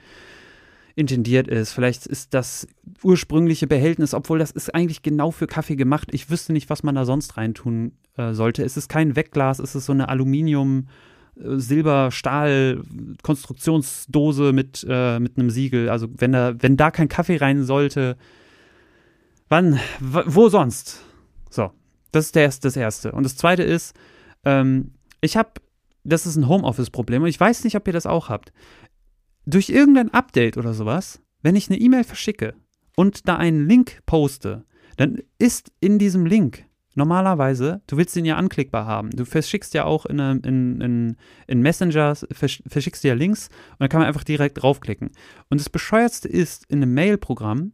intendiert ist. Vielleicht ist das ursprüngliche Behältnis, obwohl das ist eigentlich genau für Kaffee gemacht. Ich wüsste nicht, was man da sonst reintun äh, sollte. Es ist kein Wegglas, es ist so eine Aluminium- äh, Silber, Stahl, Konstruktionsdose mit, äh, mit einem Siegel. Also wenn da, wenn da kein Kaffee rein sollte, wann, wo sonst? So, das ist der, das Erste. Und das Zweite ist, ähm, ich habe, das ist ein Homeoffice-Problem und ich weiß nicht, ob ihr das auch habt durch irgendein Update oder sowas, wenn ich eine E-Mail verschicke und da einen Link poste, dann ist in diesem Link normalerweise, du willst den ja anklickbar haben. Du verschickst ja auch in, in, in, in Messenger, verschickst ja Links und dann kann man einfach direkt draufklicken. Und das Bescheuertste ist, in einem Mail-Programm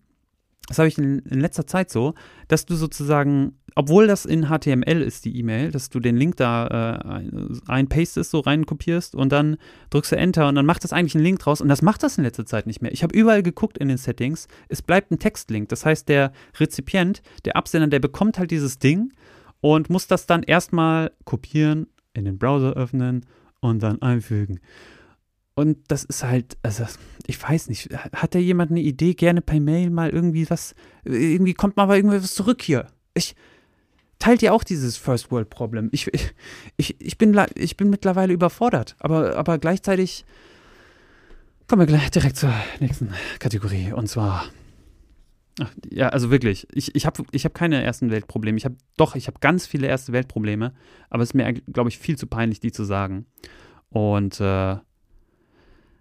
das habe ich in, letzter Zeit so, dass du sozusagen, obwohl das in HTML ist, die E-Mail, dass du den Link da äh, einpastest, so reinkopierst und dann drückst du Enter und dann macht das eigentlich einen Link draus und das macht das in letzter Zeit nicht mehr. Ich habe überall geguckt in den Settings, es bleibt ein Textlink. Das heißt, der Rezipient, der Absender, der bekommt halt dieses Ding und muss das dann erstmal kopieren, in den Browser öffnen und dann einfügen. Und das ist halt, also ich weiß nicht, hat da jemand eine Idee, gerne per Mail mal irgendwie was, irgendwie kommt mal irgendwas zurück hier. Ich, teilt ihr auch dieses First World Problem? Ich, ich, ich, bin, ich bin mittlerweile überfordert, aber, aber gleichzeitig kommen wir gleich direkt zur nächsten Kategorie und zwar, ach, ja, also wirklich, ich, ich habe ich hab keine ersten Weltprobleme. Ich habe, doch, ich habe ganz viele erste Weltprobleme, aber es ist mir, glaube ich, viel zu peinlich, die zu sagen. Und, äh,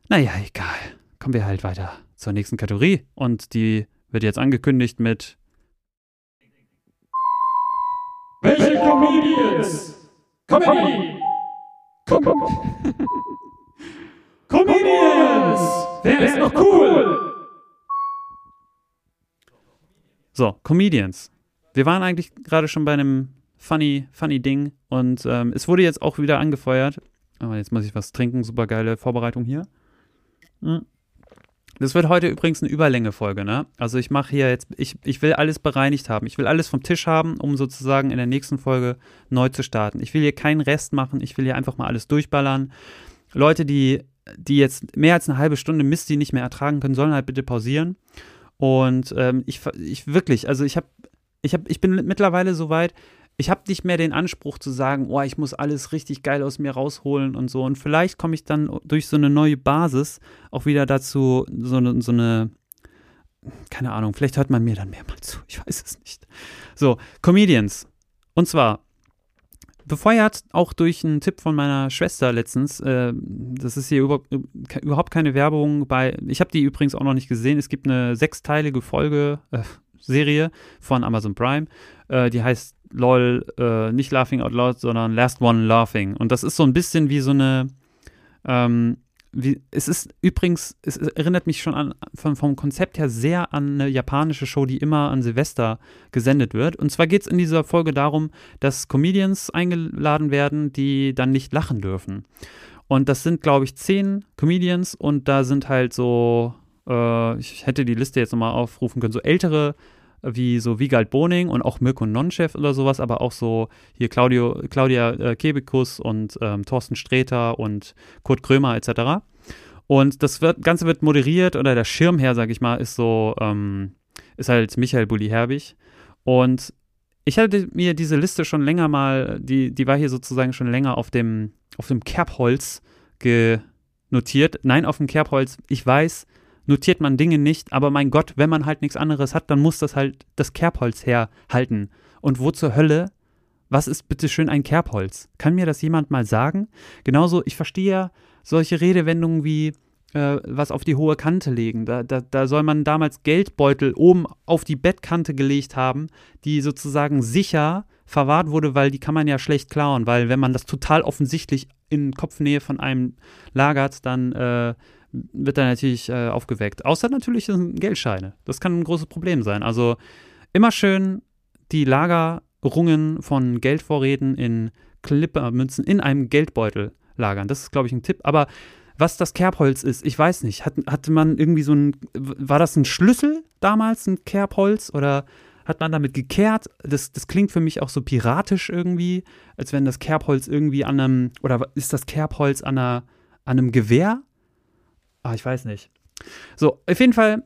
naja, egal. Kommen wir halt weiter zur nächsten Kategorie. Und die wird jetzt angekündigt mit. Welche Comedians? Comedy! Com Comedians! Wer ist noch cool? So, Comedians. Wir waren eigentlich gerade schon bei einem funny, funny Ding und ähm, es wurde jetzt auch wieder angefeuert. Aber jetzt muss ich was trinken. Super geile Vorbereitung hier. Hm. Das wird heute übrigens eine Überlänge-Folge, ne? Also ich mache hier jetzt, ich, ich will alles bereinigt haben. Ich will alles vom Tisch haben, um sozusagen in der nächsten Folge neu zu starten. Ich will hier keinen Rest machen, ich will hier einfach mal alles durchballern. Leute, die, die jetzt mehr als eine halbe Stunde Mist, die nicht mehr ertragen können, sollen halt bitte pausieren. Und ähm, ich, ich wirklich, also ich habe, ich habe, ich bin mittlerweile so weit, ich habe nicht mehr den Anspruch zu sagen, oh, ich muss alles richtig geil aus mir rausholen und so. Und vielleicht komme ich dann durch so eine neue Basis auch wieder dazu, so eine, so eine, keine Ahnung, vielleicht hört man mir dann mehr mal zu, ich weiß es nicht. So, Comedians. Und zwar, befeuert auch durch einen Tipp von meiner Schwester letztens. Äh, das ist hier über, überhaupt keine Werbung bei. Ich habe die übrigens auch noch nicht gesehen. Es gibt eine sechsteilige Folge, äh, Serie von Amazon Prime. Äh, die heißt LOL, äh, nicht Laughing Out Loud, sondern Last One Laughing. Und das ist so ein bisschen wie so eine, ähm, wie, es ist übrigens, es erinnert mich schon an, vom, vom Konzept her sehr an eine japanische Show, die immer an Silvester gesendet wird. Und zwar geht es in dieser Folge darum, dass Comedians eingeladen werden, die dann nicht lachen dürfen. Und das sind, glaube ich, zehn Comedians und da sind halt so, äh, ich hätte die Liste jetzt nochmal aufrufen können, so ältere wie so Wiegald Boning und auch Mirko Nonchef oder sowas, aber auch so hier Claudio, Claudia äh, Kebekus und ähm, Thorsten Sträter und Kurt Krömer etc. Und das wird, Ganze wird moderiert oder der Schirmherr, sag ich mal, ist so, ähm, ist halt Michael Bulli-Herbig. Und ich hatte mir diese Liste schon länger mal, die, die war hier sozusagen schon länger auf dem, auf dem Kerbholz notiert. Nein, auf dem Kerbholz, ich weiß, notiert man Dinge nicht, aber mein Gott, wenn man halt nichts anderes hat, dann muss das halt das Kerbholz herhalten. Und wo zur Hölle, was ist bitte schön ein Kerbholz? Kann mir das jemand mal sagen? Genauso, ich verstehe ja solche Redewendungen wie äh, was auf die hohe Kante legen. Da, da, da soll man damals Geldbeutel oben auf die Bettkante gelegt haben, die sozusagen sicher verwahrt wurde, weil die kann man ja schlecht klauen, weil wenn man das total offensichtlich in Kopfnähe von einem lagert, dann äh, wird er natürlich äh, aufgeweckt. Außer natürlich sind Geldscheine. Das kann ein großes Problem sein. Also immer schön die Lagerungen von Geldvorräten in Klippermünzen in einem Geldbeutel lagern. Das ist, glaube ich, ein Tipp. Aber was das Kerbholz ist, ich weiß nicht. Hat, hatte man irgendwie so ein, war das ein Schlüssel damals, ein Kerbholz? Oder hat man damit gekehrt? Das, das klingt für mich auch so piratisch irgendwie, als wenn das Kerbholz irgendwie an einem, oder ist das Kerbholz an, einer, an einem Gewehr? Ah, ich weiß nicht. So, auf jeden Fall,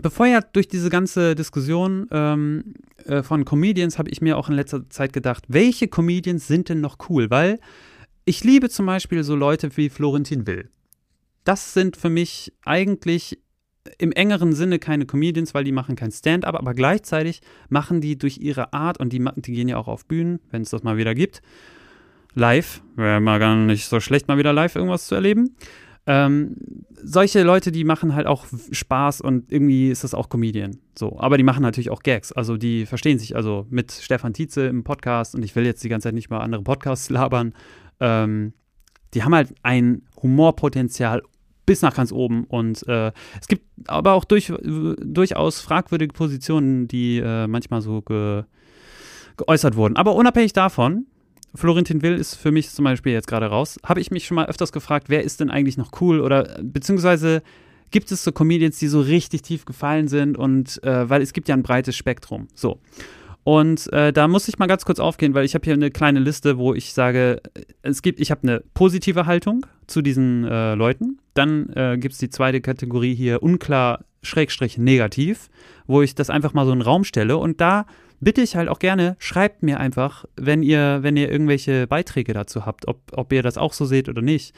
bevor ja durch diese ganze Diskussion ähm, äh, von Comedians habe ich mir auch in letzter Zeit gedacht, welche Comedians sind denn noch cool? Weil ich liebe zum Beispiel so Leute wie Florentin Will. Das sind für mich eigentlich im engeren Sinne keine Comedians, weil die machen kein Stand-up, aber gleichzeitig machen die durch ihre Art und die, die gehen ja auch auf Bühnen, wenn es das mal wieder gibt. Live, wäre mal gar nicht so schlecht, mal wieder live irgendwas zu erleben. Ähm, solche Leute, die machen halt auch Spaß und irgendwie ist das auch Comedian. So, aber die machen natürlich auch Gags. Also die verstehen sich also mit Stefan Tietze im Podcast und ich will jetzt die ganze Zeit nicht mal andere Podcasts *laughs* labern, ähm, die haben halt ein Humorpotenzial bis nach ganz oben. Und äh, es gibt aber auch durch, durchaus fragwürdige Positionen, die äh, manchmal so ge, geäußert wurden. Aber unabhängig davon, Florentin Will ist für mich zum Beispiel jetzt gerade raus, habe ich mich schon mal öfters gefragt, wer ist denn eigentlich noch cool? Oder beziehungsweise gibt es so Comedians, die so richtig tief gefallen sind und äh, weil es gibt ja ein breites Spektrum. So. Und äh, da muss ich mal ganz kurz aufgehen, weil ich habe hier eine kleine Liste, wo ich sage, es gibt, ich habe eine positive Haltung zu diesen äh, Leuten. Dann äh, gibt es die zweite Kategorie hier, unklar, Schrägstrich, negativ, wo ich das einfach mal so in den Raum stelle. Und da bitte ich halt auch gerne, schreibt mir einfach, wenn ihr, wenn ihr irgendwelche Beiträge dazu habt, ob, ob ihr das auch so seht oder nicht.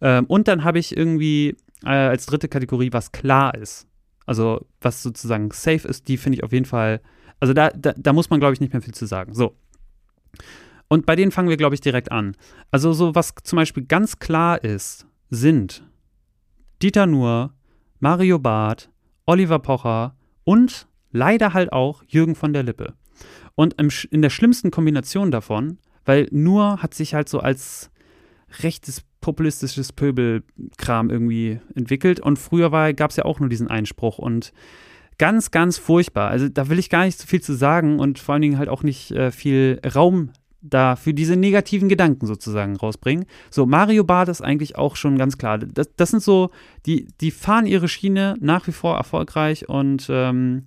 Ähm, und dann habe ich irgendwie äh, als dritte Kategorie, was klar ist. Also was sozusagen safe ist, die finde ich auf jeden Fall also da, da, da muss man, glaube ich, nicht mehr viel zu sagen. So. Und bei denen fangen wir, glaube ich, direkt an. Also so, was zum Beispiel ganz klar ist, sind Dieter Nuhr, Mario Barth, Oliver Pocher und leider halt auch Jürgen von der Lippe. Und im, in der schlimmsten Kombination davon, weil Nuhr hat sich halt so als rechtes populistisches Pöbelkram irgendwie entwickelt und früher gab es ja auch nur diesen Einspruch und ganz, ganz furchtbar. Also da will ich gar nicht so viel zu sagen und vor allen Dingen halt auch nicht äh, viel Raum da für diese negativen Gedanken sozusagen rausbringen. So, Mario Bart ist eigentlich auch schon ganz klar. Das, das sind so, die, die fahren ihre Schiene nach wie vor erfolgreich und ähm,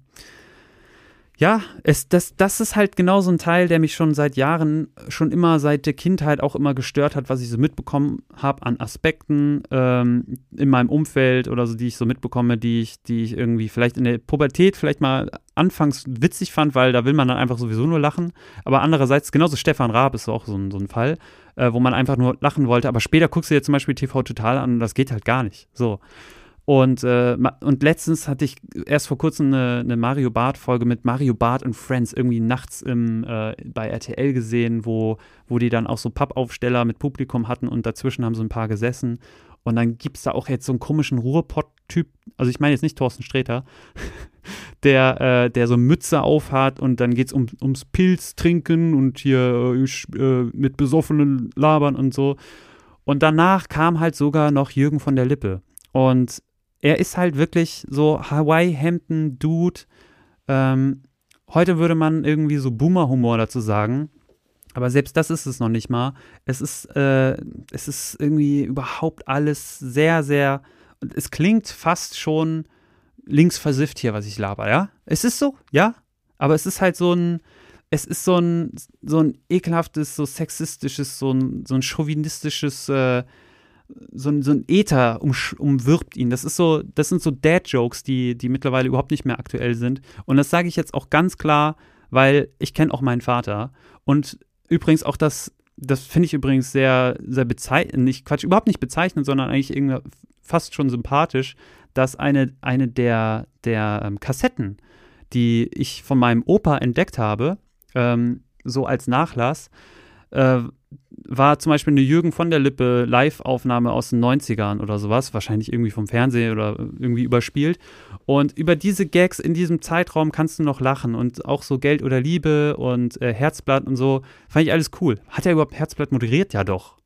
ja, es, das, das ist halt genau so ein Teil, der mich schon seit Jahren, schon immer seit der Kindheit auch immer gestört hat, was ich so mitbekommen habe an Aspekten ähm, in meinem Umfeld oder so, die ich so mitbekomme, die ich, die ich irgendwie vielleicht in der Pubertät vielleicht mal anfangs witzig fand, weil da will man dann einfach sowieso nur lachen. Aber andererseits, genauso Stefan Raab ist auch so ein, so ein Fall, äh, wo man einfach nur lachen wollte. Aber später guckst du dir zum Beispiel TV Total an und das geht halt gar nicht. So. Und, äh, und letztens hatte ich erst vor kurzem eine, eine Mario Bart-Folge mit Mario Bart und Friends irgendwie nachts im, äh, bei RTL gesehen, wo, wo die dann auch so Pappaufsteller mit Publikum hatten und dazwischen haben so ein paar gesessen. Und dann gibt es da auch jetzt so einen komischen Ruhrpott-Typ, also ich meine jetzt nicht Thorsten Sträter, *laughs* der, äh, der so Mütze aufhat und dann geht es um, ums Pilz trinken und hier äh, äh, mit besoffenen Labern und so. Und danach kam halt sogar noch Jürgen von der Lippe. Und er ist halt wirklich so Hawaii-Hemden-Dude. Ähm, heute würde man irgendwie so Boomer-Humor dazu sagen. Aber selbst das ist es noch nicht mal. Es ist, äh, es ist irgendwie überhaupt alles sehr, sehr. Es klingt fast schon links versifft hier, was ich laber, ja? Es ist so, ja. Aber es ist halt so ein, es ist so ein, so ein ekelhaftes, so sexistisches, so ein, so ein chauvinistisches, äh, so ein, so ein Äther um, umwirbt ihn. Das ist so, das sind so Dad-Jokes, die, die mittlerweile überhaupt nicht mehr aktuell sind. Und das sage ich jetzt auch ganz klar, weil ich kenne auch meinen Vater. Und übrigens auch das, das finde ich übrigens sehr, sehr bezeichnend, nicht Quatsch, überhaupt nicht bezeichnend, sondern eigentlich irgendwie fast schon sympathisch, dass eine, eine der, der ähm, Kassetten, die ich von meinem Opa entdeckt habe, ähm, so als Nachlass, äh, war zum Beispiel eine Jürgen von der Lippe Live-Aufnahme aus den 90ern oder sowas, wahrscheinlich irgendwie vom Fernsehen oder irgendwie überspielt. Und über diese Gags in diesem Zeitraum kannst du noch lachen und auch so Geld oder Liebe und äh, Herzblatt und so, fand ich alles cool. Hat er überhaupt Herzblatt moderiert? Ja, doch.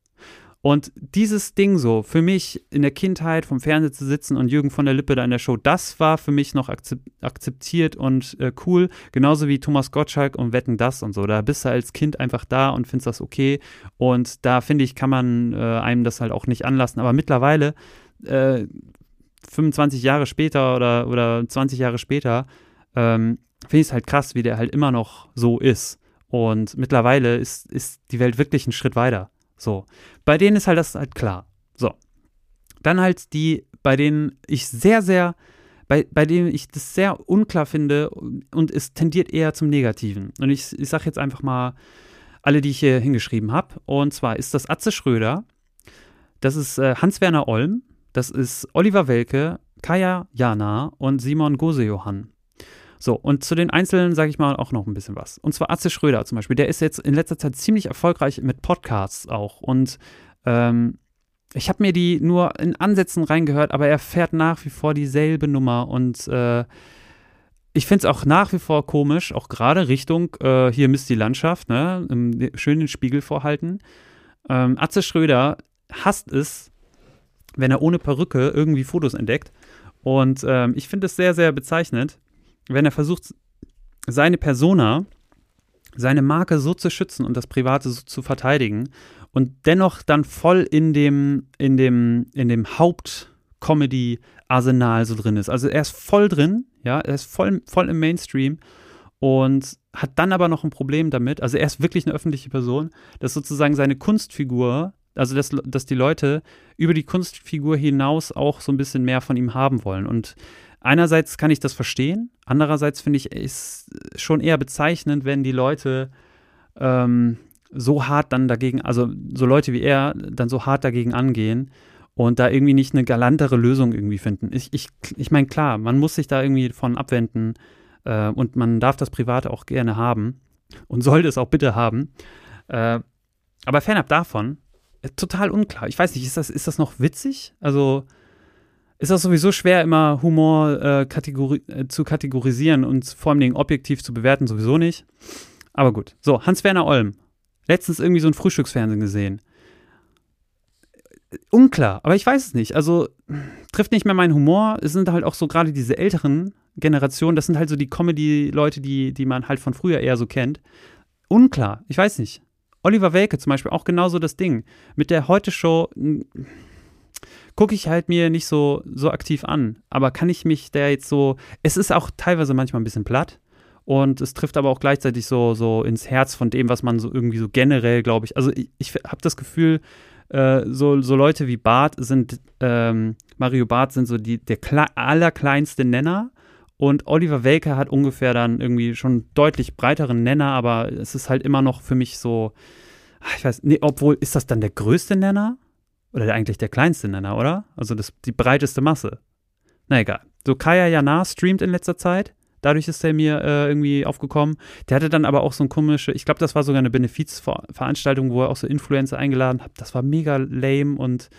Und dieses Ding so, für mich in der Kindheit vom Fernseher zu sitzen und Jürgen von der Lippe da in der Show, das war für mich noch akzeptiert und äh, cool. Genauso wie Thomas Gottschalk und Wetten das und so. Da bist du als Kind einfach da und findest das okay. Und da finde ich, kann man äh, einem das halt auch nicht anlassen. Aber mittlerweile, äh, 25 Jahre später oder, oder 20 Jahre später, ähm, finde ich es halt krass, wie der halt immer noch so ist. Und mittlerweile ist, ist die Welt wirklich einen Schritt weiter. So. Bei denen ist halt das halt klar. So. Dann halt die, bei denen ich sehr, sehr, bei, bei denen ich das sehr unklar finde und es tendiert eher zum Negativen. Und ich, ich sage jetzt einfach mal alle, die ich hier hingeschrieben habe. Und zwar ist das Atze Schröder, das ist äh, Hans-Werner Olm, das ist Oliver Welke, Kaya Jana und Simon Gosejohann. So, und zu den Einzelnen sage ich mal auch noch ein bisschen was. Und zwar Atze Schröder zum Beispiel, der ist jetzt in letzter Zeit ziemlich erfolgreich mit Podcasts auch. Und ähm, ich habe mir die nur in Ansätzen reingehört, aber er fährt nach wie vor dieselbe Nummer und äh, ich finde es auch nach wie vor komisch, auch gerade Richtung, äh, hier misst die Landschaft, ne? schön den Spiegel vorhalten. Ähm, Atze Schröder hasst es, wenn er ohne Perücke irgendwie Fotos entdeckt. Und ähm, ich finde es sehr, sehr bezeichnend wenn er versucht, seine Persona, seine Marke so zu schützen und das Private so zu verteidigen und dennoch dann voll in dem, in dem, in dem Haupt-Comedy-Arsenal so drin ist. Also er ist voll drin, ja, er ist voll, voll im Mainstream und hat dann aber noch ein Problem damit, also er ist wirklich eine öffentliche Person, dass sozusagen seine Kunstfigur, also dass, dass die Leute über die Kunstfigur hinaus auch so ein bisschen mehr von ihm haben wollen. Und einerseits kann ich das verstehen, andererseits finde ich es schon eher bezeichnend, wenn die Leute ähm, so hart dann dagegen, also so Leute wie er, dann so hart dagegen angehen und da irgendwie nicht eine galantere Lösung irgendwie finden. Ich, ich, ich meine, klar, man muss sich da irgendwie von abwenden äh, und man darf das Private auch gerne haben und sollte es auch bitte haben. Äh, aber fernab davon, äh, total unklar. Ich weiß nicht, ist das, ist das noch witzig? Also, ist das sowieso schwer, immer Humor äh, kategori äh, zu kategorisieren und vor allem objektiv zu bewerten, sowieso nicht. Aber gut. So, Hans-Werner Olm. Letztens irgendwie so ein Frühstücksfernsehen gesehen. Unklar, aber ich weiß es nicht. Also trifft nicht mehr meinen Humor. Es sind halt auch so gerade diese älteren Generationen, das sind halt so die Comedy-Leute, die, die man halt von früher eher so kennt. Unklar, ich weiß nicht. Oliver Welke zum Beispiel, auch genauso das Ding. Mit der Heute-Show gucke ich halt mir nicht so, so aktiv an. Aber kann ich mich da jetzt so. Es ist auch teilweise manchmal ein bisschen platt. Und es trifft aber auch gleichzeitig so, so ins Herz von dem, was man so irgendwie so generell, glaube ich. Also ich, ich habe das Gefühl, äh, so, so Leute wie Bart sind, ähm, Mario Bart sind so die, der allerkleinste Nenner. Und Oliver Welke hat ungefähr dann irgendwie schon deutlich breiteren Nenner, aber es ist halt immer noch für mich so, ich weiß, nee, obwohl, ist das dann der größte Nenner? Oder eigentlich der kleinste Nenner, oder? Also das, die breiteste Masse. Na egal. So Kaya Jana streamt in letzter Zeit. Dadurch ist er mir äh, irgendwie aufgekommen. Der hatte dann aber auch so ein komische, ich glaube, das war sogar eine Benefizveranstaltung, wo er auch so Influencer eingeladen hat. Das war mega lame und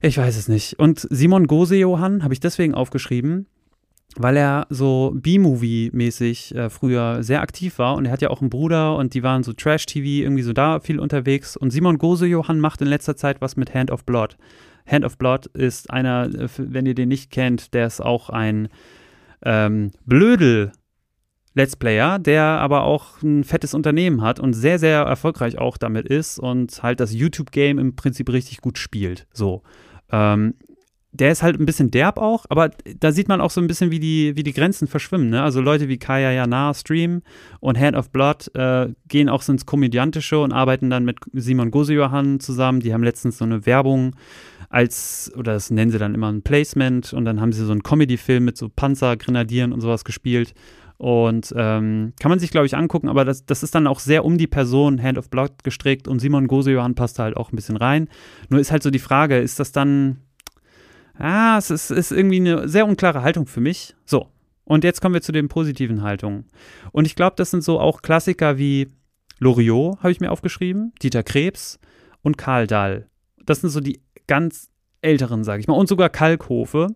ich weiß es nicht. Und Simon Gose-Johann habe ich deswegen aufgeschrieben, weil er so B-Movie-mäßig äh, früher sehr aktiv war und er hat ja auch einen Bruder und die waren so Trash-TV irgendwie so da viel unterwegs und Simon Gose-Johann macht in letzter Zeit was mit Hand of Blood. Hand of Blood ist einer, äh, wenn ihr den nicht kennt, der ist auch ein ähm, Blödel Let's Player, der aber auch ein fettes Unternehmen hat und sehr, sehr erfolgreich auch damit ist und halt das YouTube-Game im Prinzip richtig gut spielt. So. Ähm, der ist halt ein bisschen derb auch, aber da sieht man auch so ein bisschen, wie die, wie die Grenzen verschwimmen. Ne? Also Leute wie Kaya Jana Stream und Hand of Blood äh, gehen auch so ins Komödiantische und arbeiten dann mit Simon Gosejohann zusammen. Die haben letztens so eine Werbung als, oder das nennen sie dann immer ein Placement und dann haben sie so einen Comedy-Film mit so Panzergrenadieren und sowas gespielt. Und ähm, kann man sich, glaube ich, angucken, aber das, das ist dann auch sehr um die Person Hand of Blood gestrickt und Simon Gosejohann passt halt auch ein bisschen rein. Nur ist halt so die Frage, ist das dann ah, es ist, ist irgendwie eine sehr unklare Haltung für mich. So, und jetzt kommen wir zu den positiven Haltungen. Und ich glaube, das sind so auch Klassiker wie Loriot, habe ich mir aufgeschrieben, Dieter Krebs und Karl Dahl. Das sind so die ganz älteren, sage ich mal, und sogar Kalkhofe,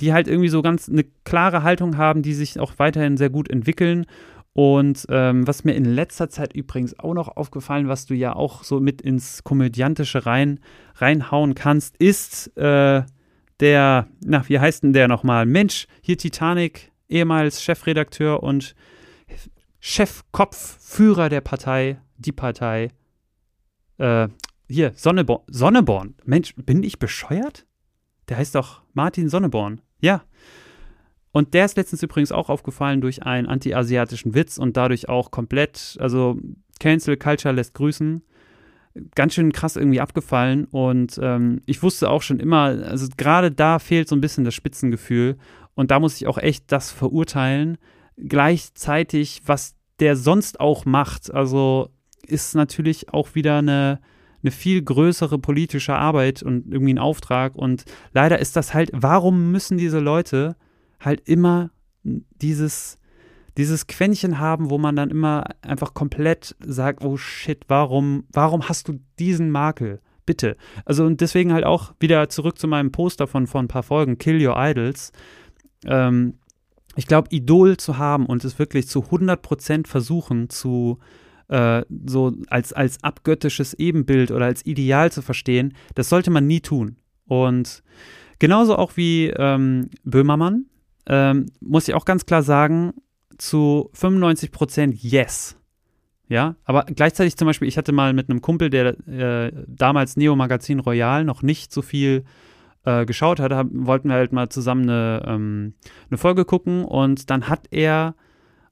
die halt irgendwie so ganz eine klare Haltung haben, die sich auch weiterhin sehr gut entwickeln. Und ähm, was mir in letzter Zeit übrigens auch noch aufgefallen, was du ja auch so mit ins Komödiantische rein, reinhauen kannst, ist äh, der, na, wie heißt denn der nochmal? Mensch, hier Titanic, ehemals Chefredakteur und Chefkopf, Führer der Partei, die Partei. Äh, hier, Sonneborn. Sonneborn. Mensch, bin ich bescheuert? Der heißt doch Martin Sonneborn. Ja. Und der ist letztens übrigens auch aufgefallen durch einen anti-asiatischen Witz und dadurch auch komplett, also Cancel Culture lässt grüßen ganz schön krass irgendwie abgefallen und ähm, ich wusste auch schon immer, also gerade da fehlt so ein bisschen das Spitzengefühl und da muss ich auch echt das verurteilen. Gleichzeitig, was der sonst auch macht, also ist natürlich auch wieder eine, eine viel größere politische Arbeit und irgendwie ein Auftrag und leider ist das halt, warum müssen diese Leute halt immer dieses dieses Quäntchen haben, wo man dann immer einfach komplett sagt, oh shit, warum, warum hast du diesen Makel? Bitte. Also und deswegen halt auch wieder zurück zu meinem Poster von vor ein paar Folgen, Kill Your Idols. Ähm, ich glaube, Idol zu haben und es wirklich zu 100% versuchen zu äh, so als, als abgöttisches Ebenbild oder als Ideal zu verstehen, das sollte man nie tun. Und genauso auch wie ähm, Böhmermann, ähm, muss ich auch ganz klar sagen, zu 95 Prozent Yes. Ja, aber gleichzeitig zum Beispiel, ich hatte mal mit einem Kumpel, der äh, damals Neo Magazin Royal noch nicht so viel äh, geschaut hat, hab, wollten wir halt mal zusammen eine, ähm, eine Folge gucken und dann hat er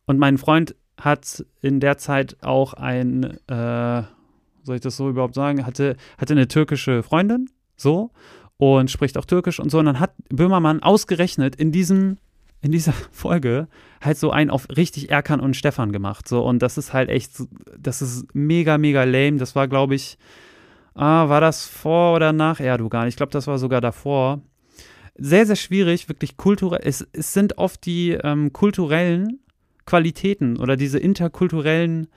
und mein Freund hat in der Zeit auch ein, äh, soll ich das so überhaupt sagen, hatte, hatte eine türkische Freundin, so, und spricht auch Türkisch und so. Und dann hat Böhmermann ausgerechnet in diesem in dieser *laughs* Folge halt so einen auf richtig Erkan und Stefan gemacht. So, und das ist halt echt, das ist mega, mega lame. Das war, glaube ich, ah, war das vor oder nach Erdogan? Ich glaube, das war sogar davor. Sehr, sehr schwierig, wirklich kulturell. Es, es sind oft die ähm, kulturellen Qualitäten oder diese interkulturellen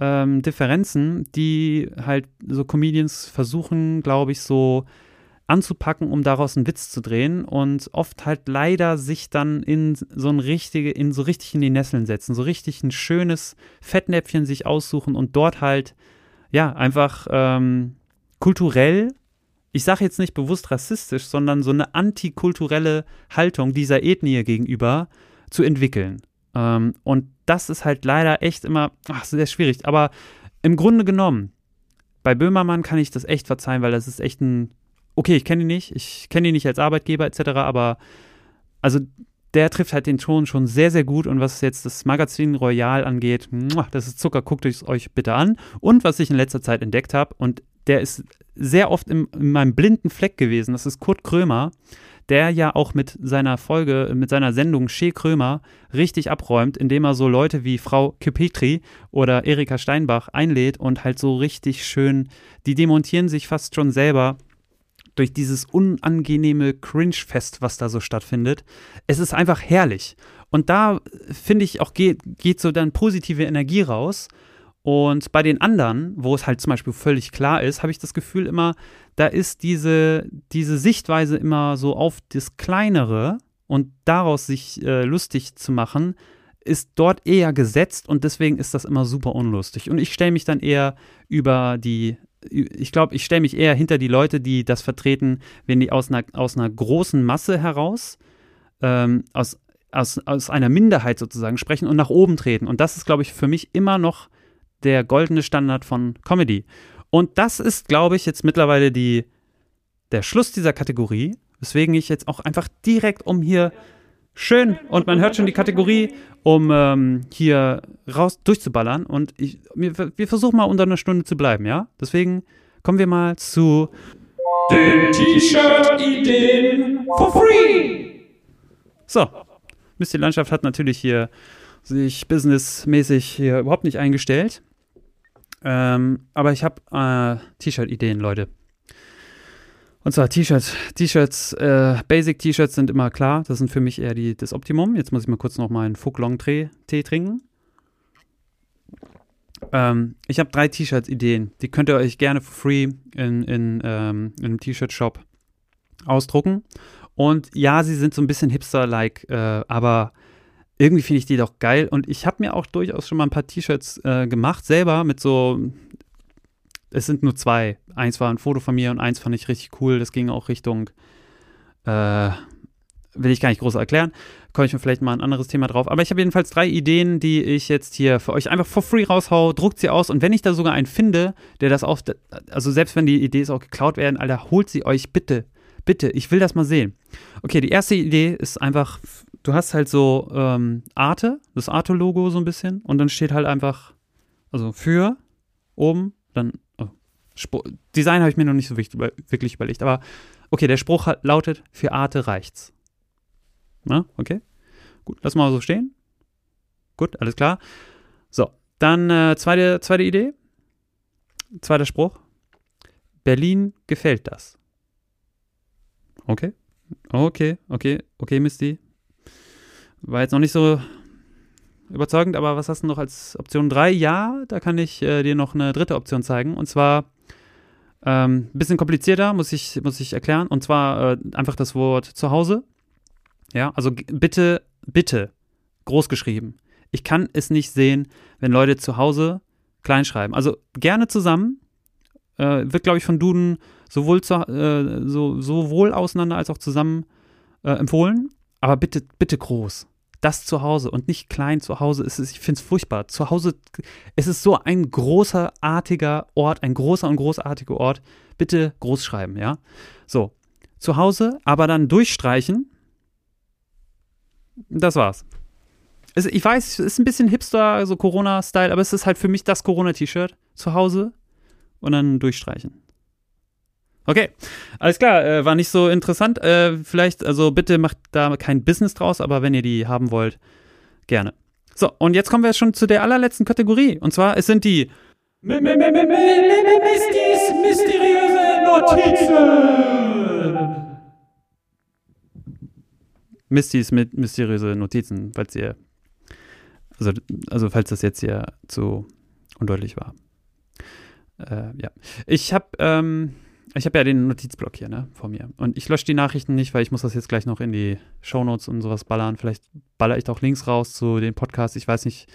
ähm, Differenzen, die halt so Comedians versuchen, glaube ich, so anzupacken, um daraus einen Witz zu drehen und oft halt leider sich dann in so ein richtige, in so richtig in die Nesseln setzen, so richtig ein schönes Fettnäpfchen sich aussuchen und dort halt, ja, einfach ähm, kulturell, ich sage jetzt nicht bewusst rassistisch, sondern so eine antikulturelle Haltung dieser Ethnie gegenüber zu entwickeln. Ähm, und das ist halt leider echt immer ach, sehr schwierig. Aber im Grunde genommen, bei Böhmermann kann ich das echt verzeihen, weil das ist echt ein okay, ich kenne ihn nicht, ich kenne ihn nicht als Arbeitgeber etc., aber also der trifft halt den Ton schon sehr, sehr gut. Und was jetzt das Magazin Royal angeht, das ist Zucker, guckt es euch bitte an. Und was ich in letzter Zeit entdeckt habe, und der ist sehr oft in, in, meinem blinden Fleck gewesen, das ist Kurt Krömer, der ja auch mit seiner Folge, mit seiner Sendung Shea Krömer richtig abräumt, indem er so Leute wie Frau Kepetri oder Erika Steinbach einlädt und halt so richtig schön, die demontieren sich fast schon selber durch dieses unangenehme Cringe-Fest, was da so stattfindet. Es ist einfach herrlich. Und da finde ich auch geht, geht so dann positive Energie raus. Und bei den anderen, wo es halt zum Beispiel völlig klar ist, habe ich das Gefühl immer, da ist diese, diese Sichtweise immer so auf das Kleinere und daraus sich äh, lustig zu machen, ist dort eher gesetzt und deswegen ist das immer super unlustig. Und ich stelle mich dann eher über die ich glaube, ich stelle mich eher hinter die Leute, die das vertreten, wenn die aus einer, aus einer großen Masse heraus, ähm, aus aus, aus einer Minderheit sozusagen sprechen und nach oben treten. Und das ist, glaube ich, für mich immer noch der goldene Standard von Comedy. Und das ist, glaube ich, jetzt mittlerweile die, der Schluss dieser Kategorie, weswegen ich jetzt auch einfach direkt um hier schön und man hört schon die Kategorie, um ähm, hier raus durchzuballern. Und ich, wir, wir versuchen mal unter einer Stunde zu bleiben, ja? Deswegen kommen wir mal zu Den T-Shirt-Ideen for free! So, Mist, die Landschaft hat natürlich hier sich businessmäßig hier überhaupt nicht eingestellt. Ähm, aber ich habe äh, T-Shirt-Ideen, Leute. Und zwar T-Shirts. T-Shirts, äh, Basic-T-Shirts sind immer klar. Das sind für mich eher die, das Optimum. Jetzt muss ich mal kurz noch mal einen Fuck-Long-Tee trinken. Ähm, ich habe drei T-Shirts-Ideen. Die könnt ihr euch gerne for free in, in, ähm, in einem T-Shirt-Shop ausdrucken. Und ja, sie sind so ein bisschen hipster-like, äh, aber irgendwie finde ich die doch geil. Und ich habe mir auch durchaus schon mal ein paar T-Shirts äh, gemacht, selber mit so. Es sind nur zwei. Eins war ein Foto von mir und eins fand ich richtig cool. Das ging auch Richtung. Äh, will ich gar nicht groß erklären. Komme ich mir vielleicht mal ein anderes Thema drauf. Aber ich habe jedenfalls drei Ideen, die ich jetzt hier für euch einfach for free raushau. Druckt sie aus. Und wenn ich da sogar einen finde, der das auch. Also selbst wenn die Ideen auch geklaut werden, Alter, holt sie euch bitte. Bitte, ich will das mal sehen. Okay, die erste Idee ist einfach du hast halt so ähm, Arte, das Arte-Logo so ein bisschen und dann steht halt einfach, also für oben, dann oh, Design habe ich mir noch nicht so wichtig, wirklich überlegt, aber okay, der Spruch hat, lautet, für Arte reicht's. Na, okay, gut, lass mal so stehen. Gut, alles klar. So, dann äh, zweite, zweite Idee, zweiter Spruch. Berlin gefällt das. Okay, okay, okay, okay, Misty, war jetzt noch nicht so überzeugend, aber was hast du noch als Option 3? Ja, da kann ich äh, dir noch eine dritte Option zeigen. Und zwar ähm, bisschen komplizierter, muss ich, muss ich erklären. Und zwar äh, einfach das Wort zu Hause. Ja, also bitte, bitte, groß geschrieben. Ich kann es nicht sehen, wenn Leute zu Hause klein schreiben. Also gerne zusammen. Äh, wird, glaube ich, von Duden sowohl, zu, äh, so, sowohl auseinander als auch zusammen äh, empfohlen. Aber bitte, bitte groß das zu Hause und nicht klein zu Hause ist es, ich finde es furchtbar. Zu Hause, es ist so ein großartiger Ort, ein großer und großartiger Ort. Bitte groß schreiben, ja? So, zu Hause, aber dann durchstreichen. Das war's. Es, ich weiß, es ist ein bisschen hipster, so Corona-Style, aber es ist halt für mich das Corona-T-Shirt. Zu Hause und dann durchstreichen. Okay, alles klar, äh, war nicht so interessant. Äh, vielleicht, also bitte macht da kein Business draus, aber wenn ihr die haben wollt, gerne. So, und jetzt kommen wir schon zu der allerletzten Kategorie. Und zwar, es sind die Mistis mysteriöse Notizen. Mistys mit mysteriöse Notizen, falls ihr, also, also falls das jetzt hier zu undeutlich war. Äh, ja, ich habe, ähm, ich habe ja den Notizblock hier, ne, vor mir. Und ich lösche die Nachrichten nicht, weil ich muss das jetzt gleich noch in die Shownotes und sowas ballern. Vielleicht baller ich auch Links raus zu den Podcasts, ich weiß nicht.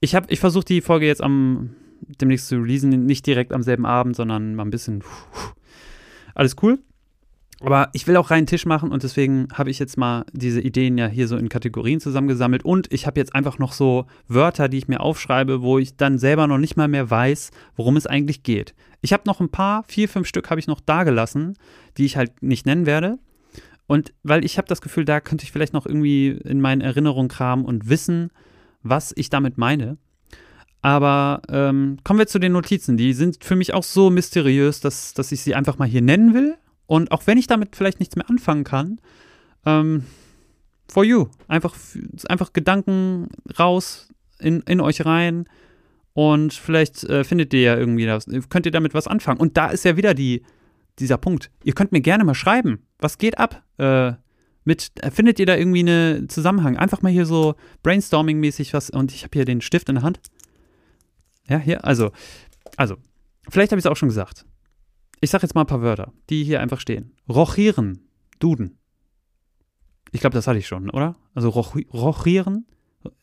Ich habe, ich versuche die Folge jetzt am demnächst zu releasen, nicht direkt am selben Abend, sondern mal ein bisschen. Alles cool. Aber ich will auch reinen Tisch machen und deswegen habe ich jetzt mal diese Ideen ja hier so in Kategorien zusammengesammelt und ich habe jetzt einfach noch so Wörter, die ich mir aufschreibe, wo ich dann selber noch nicht mal mehr weiß, worum es eigentlich geht. Ich habe noch ein paar, vier, fünf Stück habe ich noch da gelassen, die ich halt nicht nennen werde. Und weil ich habe das Gefühl, da könnte ich vielleicht noch irgendwie in meinen Erinnerungen kramen und wissen, was ich damit meine. Aber ähm, kommen wir zu den Notizen. Die sind für mich auch so mysteriös, dass, dass ich sie einfach mal hier nennen will und auch wenn ich damit vielleicht nichts mehr anfangen kann, ähm, for you. Einfach, einfach Gedanken raus in, in euch rein und vielleicht äh, findet ihr ja irgendwie das, könnt ihr damit was anfangen. Und da ist ja wieder die, dieser Punkt. Ihr könnt mir gerne mal schreiben, was geht ab? Äh, mit, äh, findet ihr da irgendwie einen Zusammenhang? Einfach mal hier so brainstorming-mäßig was und ich habe hier den Stift in der Hand. Ja, hier, also, also, vielleicht habe ich es auch schon gesagt. Ich sage jetzt mal ein paar Wörter, die hier einfach stehen. Rochieren, Duden. Ich glaube, das hatte ich schon, oder? Also roch, rochieren,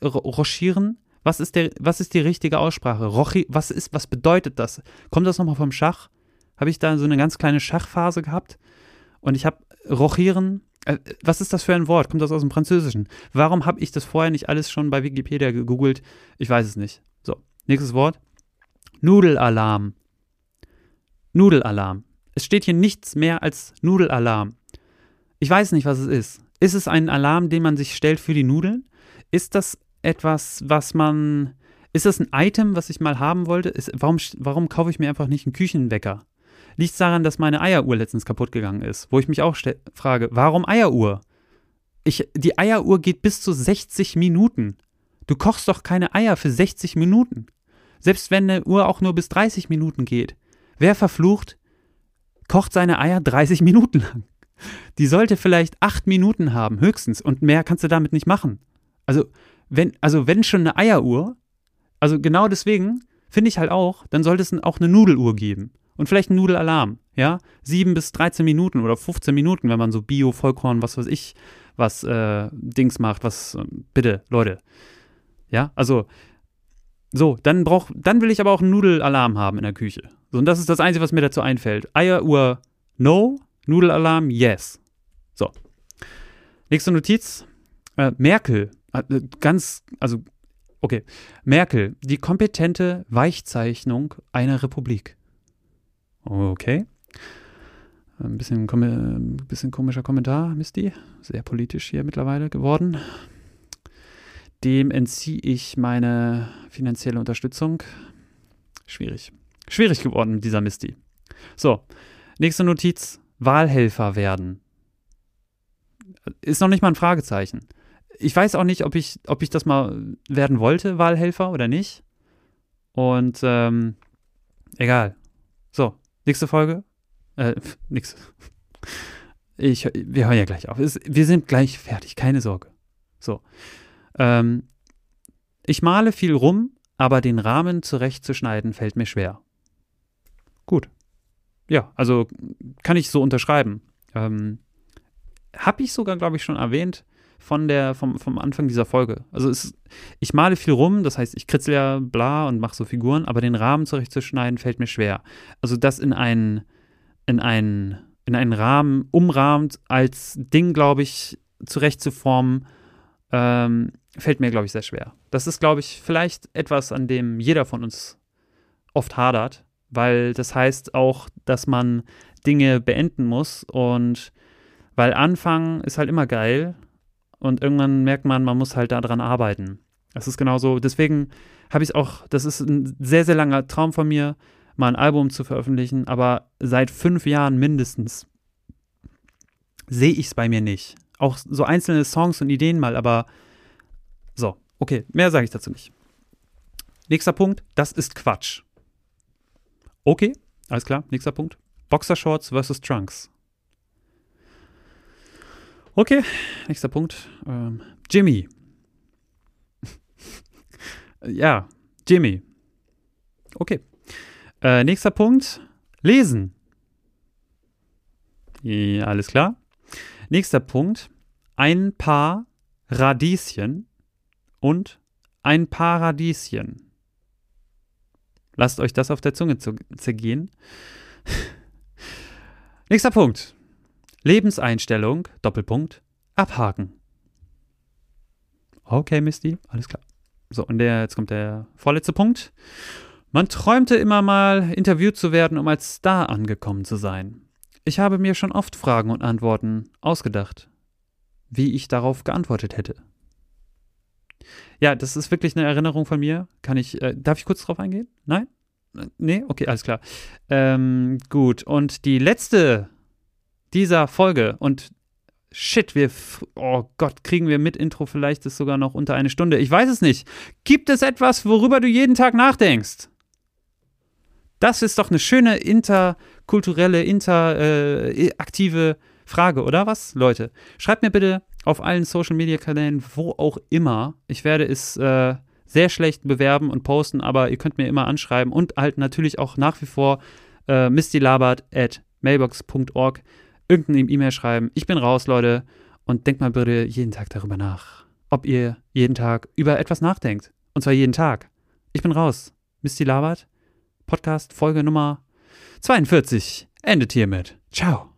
rochieren. Was ist, der, was ist die richtige Aussprache? Rochi, was, ist, was bedeutet das? Kommt das nochmal vom Schach? Habe ich da so eine ganz kleine Schachphase gehabt? Und ich habe rochieren Äh, was ist das für ein Wort? Kommt das aus dem Französischen? Warum habe ich das vorher nicht alles schon bei Wikipedia gegoogelt? Ich weiß es nicht. So, nächstes Wort. Nudelalarm. Nudelalarm. Es steht hier nichts mehr als Nudelalarm. Ich weiß nicht, was es ist. Ist es ein Alarm, den man sich stellt für die Nudeln? Ist das etwas, was man. Ist das ein Item, was ich mal haben wollte? Ist, warum, warum kaufe ich mir einfach nicht einen Küchenwecker? Liegt es daran, dass meine Eieruhr letztens kaputt gegangen ist? Wo ich mich auch frage, warum Eieruhr? Ich, die Eieruhr geht bis zu 60 Minuten. Du kochst doch keine Eier für 60 Minuten. Selbst wenn eine Uhr auch nur bis 30 Minuten geht. Wer verflucht, kocht seine Eier 30 Minuten lang. Die sollte vielleicht 8 Minuten haben, höchstens. Und mehr kannst du damit nicht machen. Also, wenn, also wenn schon eine Eieruhr, also genau deswegen finde ich halt auch, dann sollte es auch eine Nudeluhr geben. Und vielleicht ein Nudelalarm, ja? 7 bis 13 Minuten oder 15 Minuten, wenn man so Bio, Vollkorn, was weiß ich, was äh, Dings macht, was, äh, bitte, Leute. Ja, also, so, dann brauch, dann will ich aber auch einen Nudelalarm haben in der Küche. So, und das ist das Einzige, was mir dazu einfällt. Eieruhr, no. Nudelalarm, yes. So. Nächste Notiz. Äh, Merkel, äh, ganz, also, okay. Merkel, die kompetente Weichzeichnung einer Republik. Okay. Ein bisschen, ein bisschen komischer Kommentar, Misty. Sehr politisch hier mittlerweile geworden. Dem entziehe ich meine finanzielle Unterstützung. Schwierig. Schwierig geworden mit dieser Misty. So, nächste Notiz. Wahlhelfer werden. Ist noch nicht mal ein Fragezeichen. Ich weiß auch nicht, ob ich, ob ich das mal werden wollte, Wahlhelfer oder nicht. Und ähm, egal. So, Nächste Folge? Äh, nix. Ich, wir hören ja gleich auf. Es, wir sind gleich fertig, keine Sorge. So. Ähm, ich male viel rum, aber den Rahmen zurechtzuschneiden fällt mir schwer. Gut. Ja, also kann ich so unterschreiben. Ähm, Habe ich sogar, glaube ich, schon erwähnt von der, vom, vom Anfang dieser Folge. Also es, ich male viel rum, das heißt, ich kritzel ja bla und mache so Figuren, aber den Rahmen zurechtzuschneiden fällt mir schwer. Also das in einen, in einen, in einen Rahmen umrahmt als Ding, glaube ich, zurechtzuformen, ähm, fällt mir, glaube ich, sehr schwer. Das ist, glaube ich, vielleicht etwas, an dem jeder von uns oft hadert, weil das heißt auch, dass man Dinge beenden muss und weil Anfangen ist halt immer geil, und irgendwann merkt man, man muss halt daran arbeiten. Das ist genauso. Deswegen habe ich auch, das ist ein sehr, sehr langer Traum von mir, mal ein Album zu veröffentlichen, aber seit fünf Jahren mindestens sehe ich es bei mir nicht. Auch so einzelne Songs und Ideen mal, aber so, okay, mehr sage ich dazu nicht. Nächster Punkt, das ist Quatsch. Okay, alles klar, nächster Punkt. Boxershorts versus Trunks. Okay, nächster Punkt. Ähm, Jimmy. *laughs* ja, Jimmy. Okay. Äh, nächster Punkt. Lesen. Ja, alles klar. Nächster Punkt. Ein paar Radieschen und ein paar Radieschen. Lasst euch das auf der Zunge zergehen. *laughs* Nächster Punkt. Lebenseinstellung, Doppelpunkt, abhaken. Okay, Misty, alles klar. So, und der, jetzt kommt der vorletzte Punkt. Man träumte immer mal, interviewt zu werden, um als Star angekommen zu sein. Ich habe mir schon oft Fragen und Antworten ausgedacht, wie ich darauf geantwortet hätte. Ja, das ist wirklich eine Erinnerung von mir. Kann ich, äh, darf ich kurz drauf eingehen? Nein? Nee? Okay, alles klar. Ähm, gut, und die letzte dieser Folge und shit, wir, oh Gott, kriegen wir mit Intro vielleicht ist sogar noch unter eine Stunde. Ich weiß es nicht. Gibt es etwas, worüber du jeden Tag nachdenkst? Das ist doch eine schöne interkulturelle, interaktive äh, Frage, oder was, Leute? Schreibt mir bitte auf allen Social Media Kanälen, wo auch immer. Ich werde es äh, sehr schlecht bewerben und posten, aber ihr könnt mir immer anschreiben und halt natürlich auch nach wie vor äh, mistylabert at mailbox.org irgendeine E-Mail schreiben. Ich bin raus, Leute. Und denkt mal bitte jeden Tag darüber nach, ob ihr jeden Tag über etwas nachdenkt. Und zwar jeden Tag. Ich bin raus. Misty Labert. Podcast Folge Nummer 42 endet hiermit. Ciao.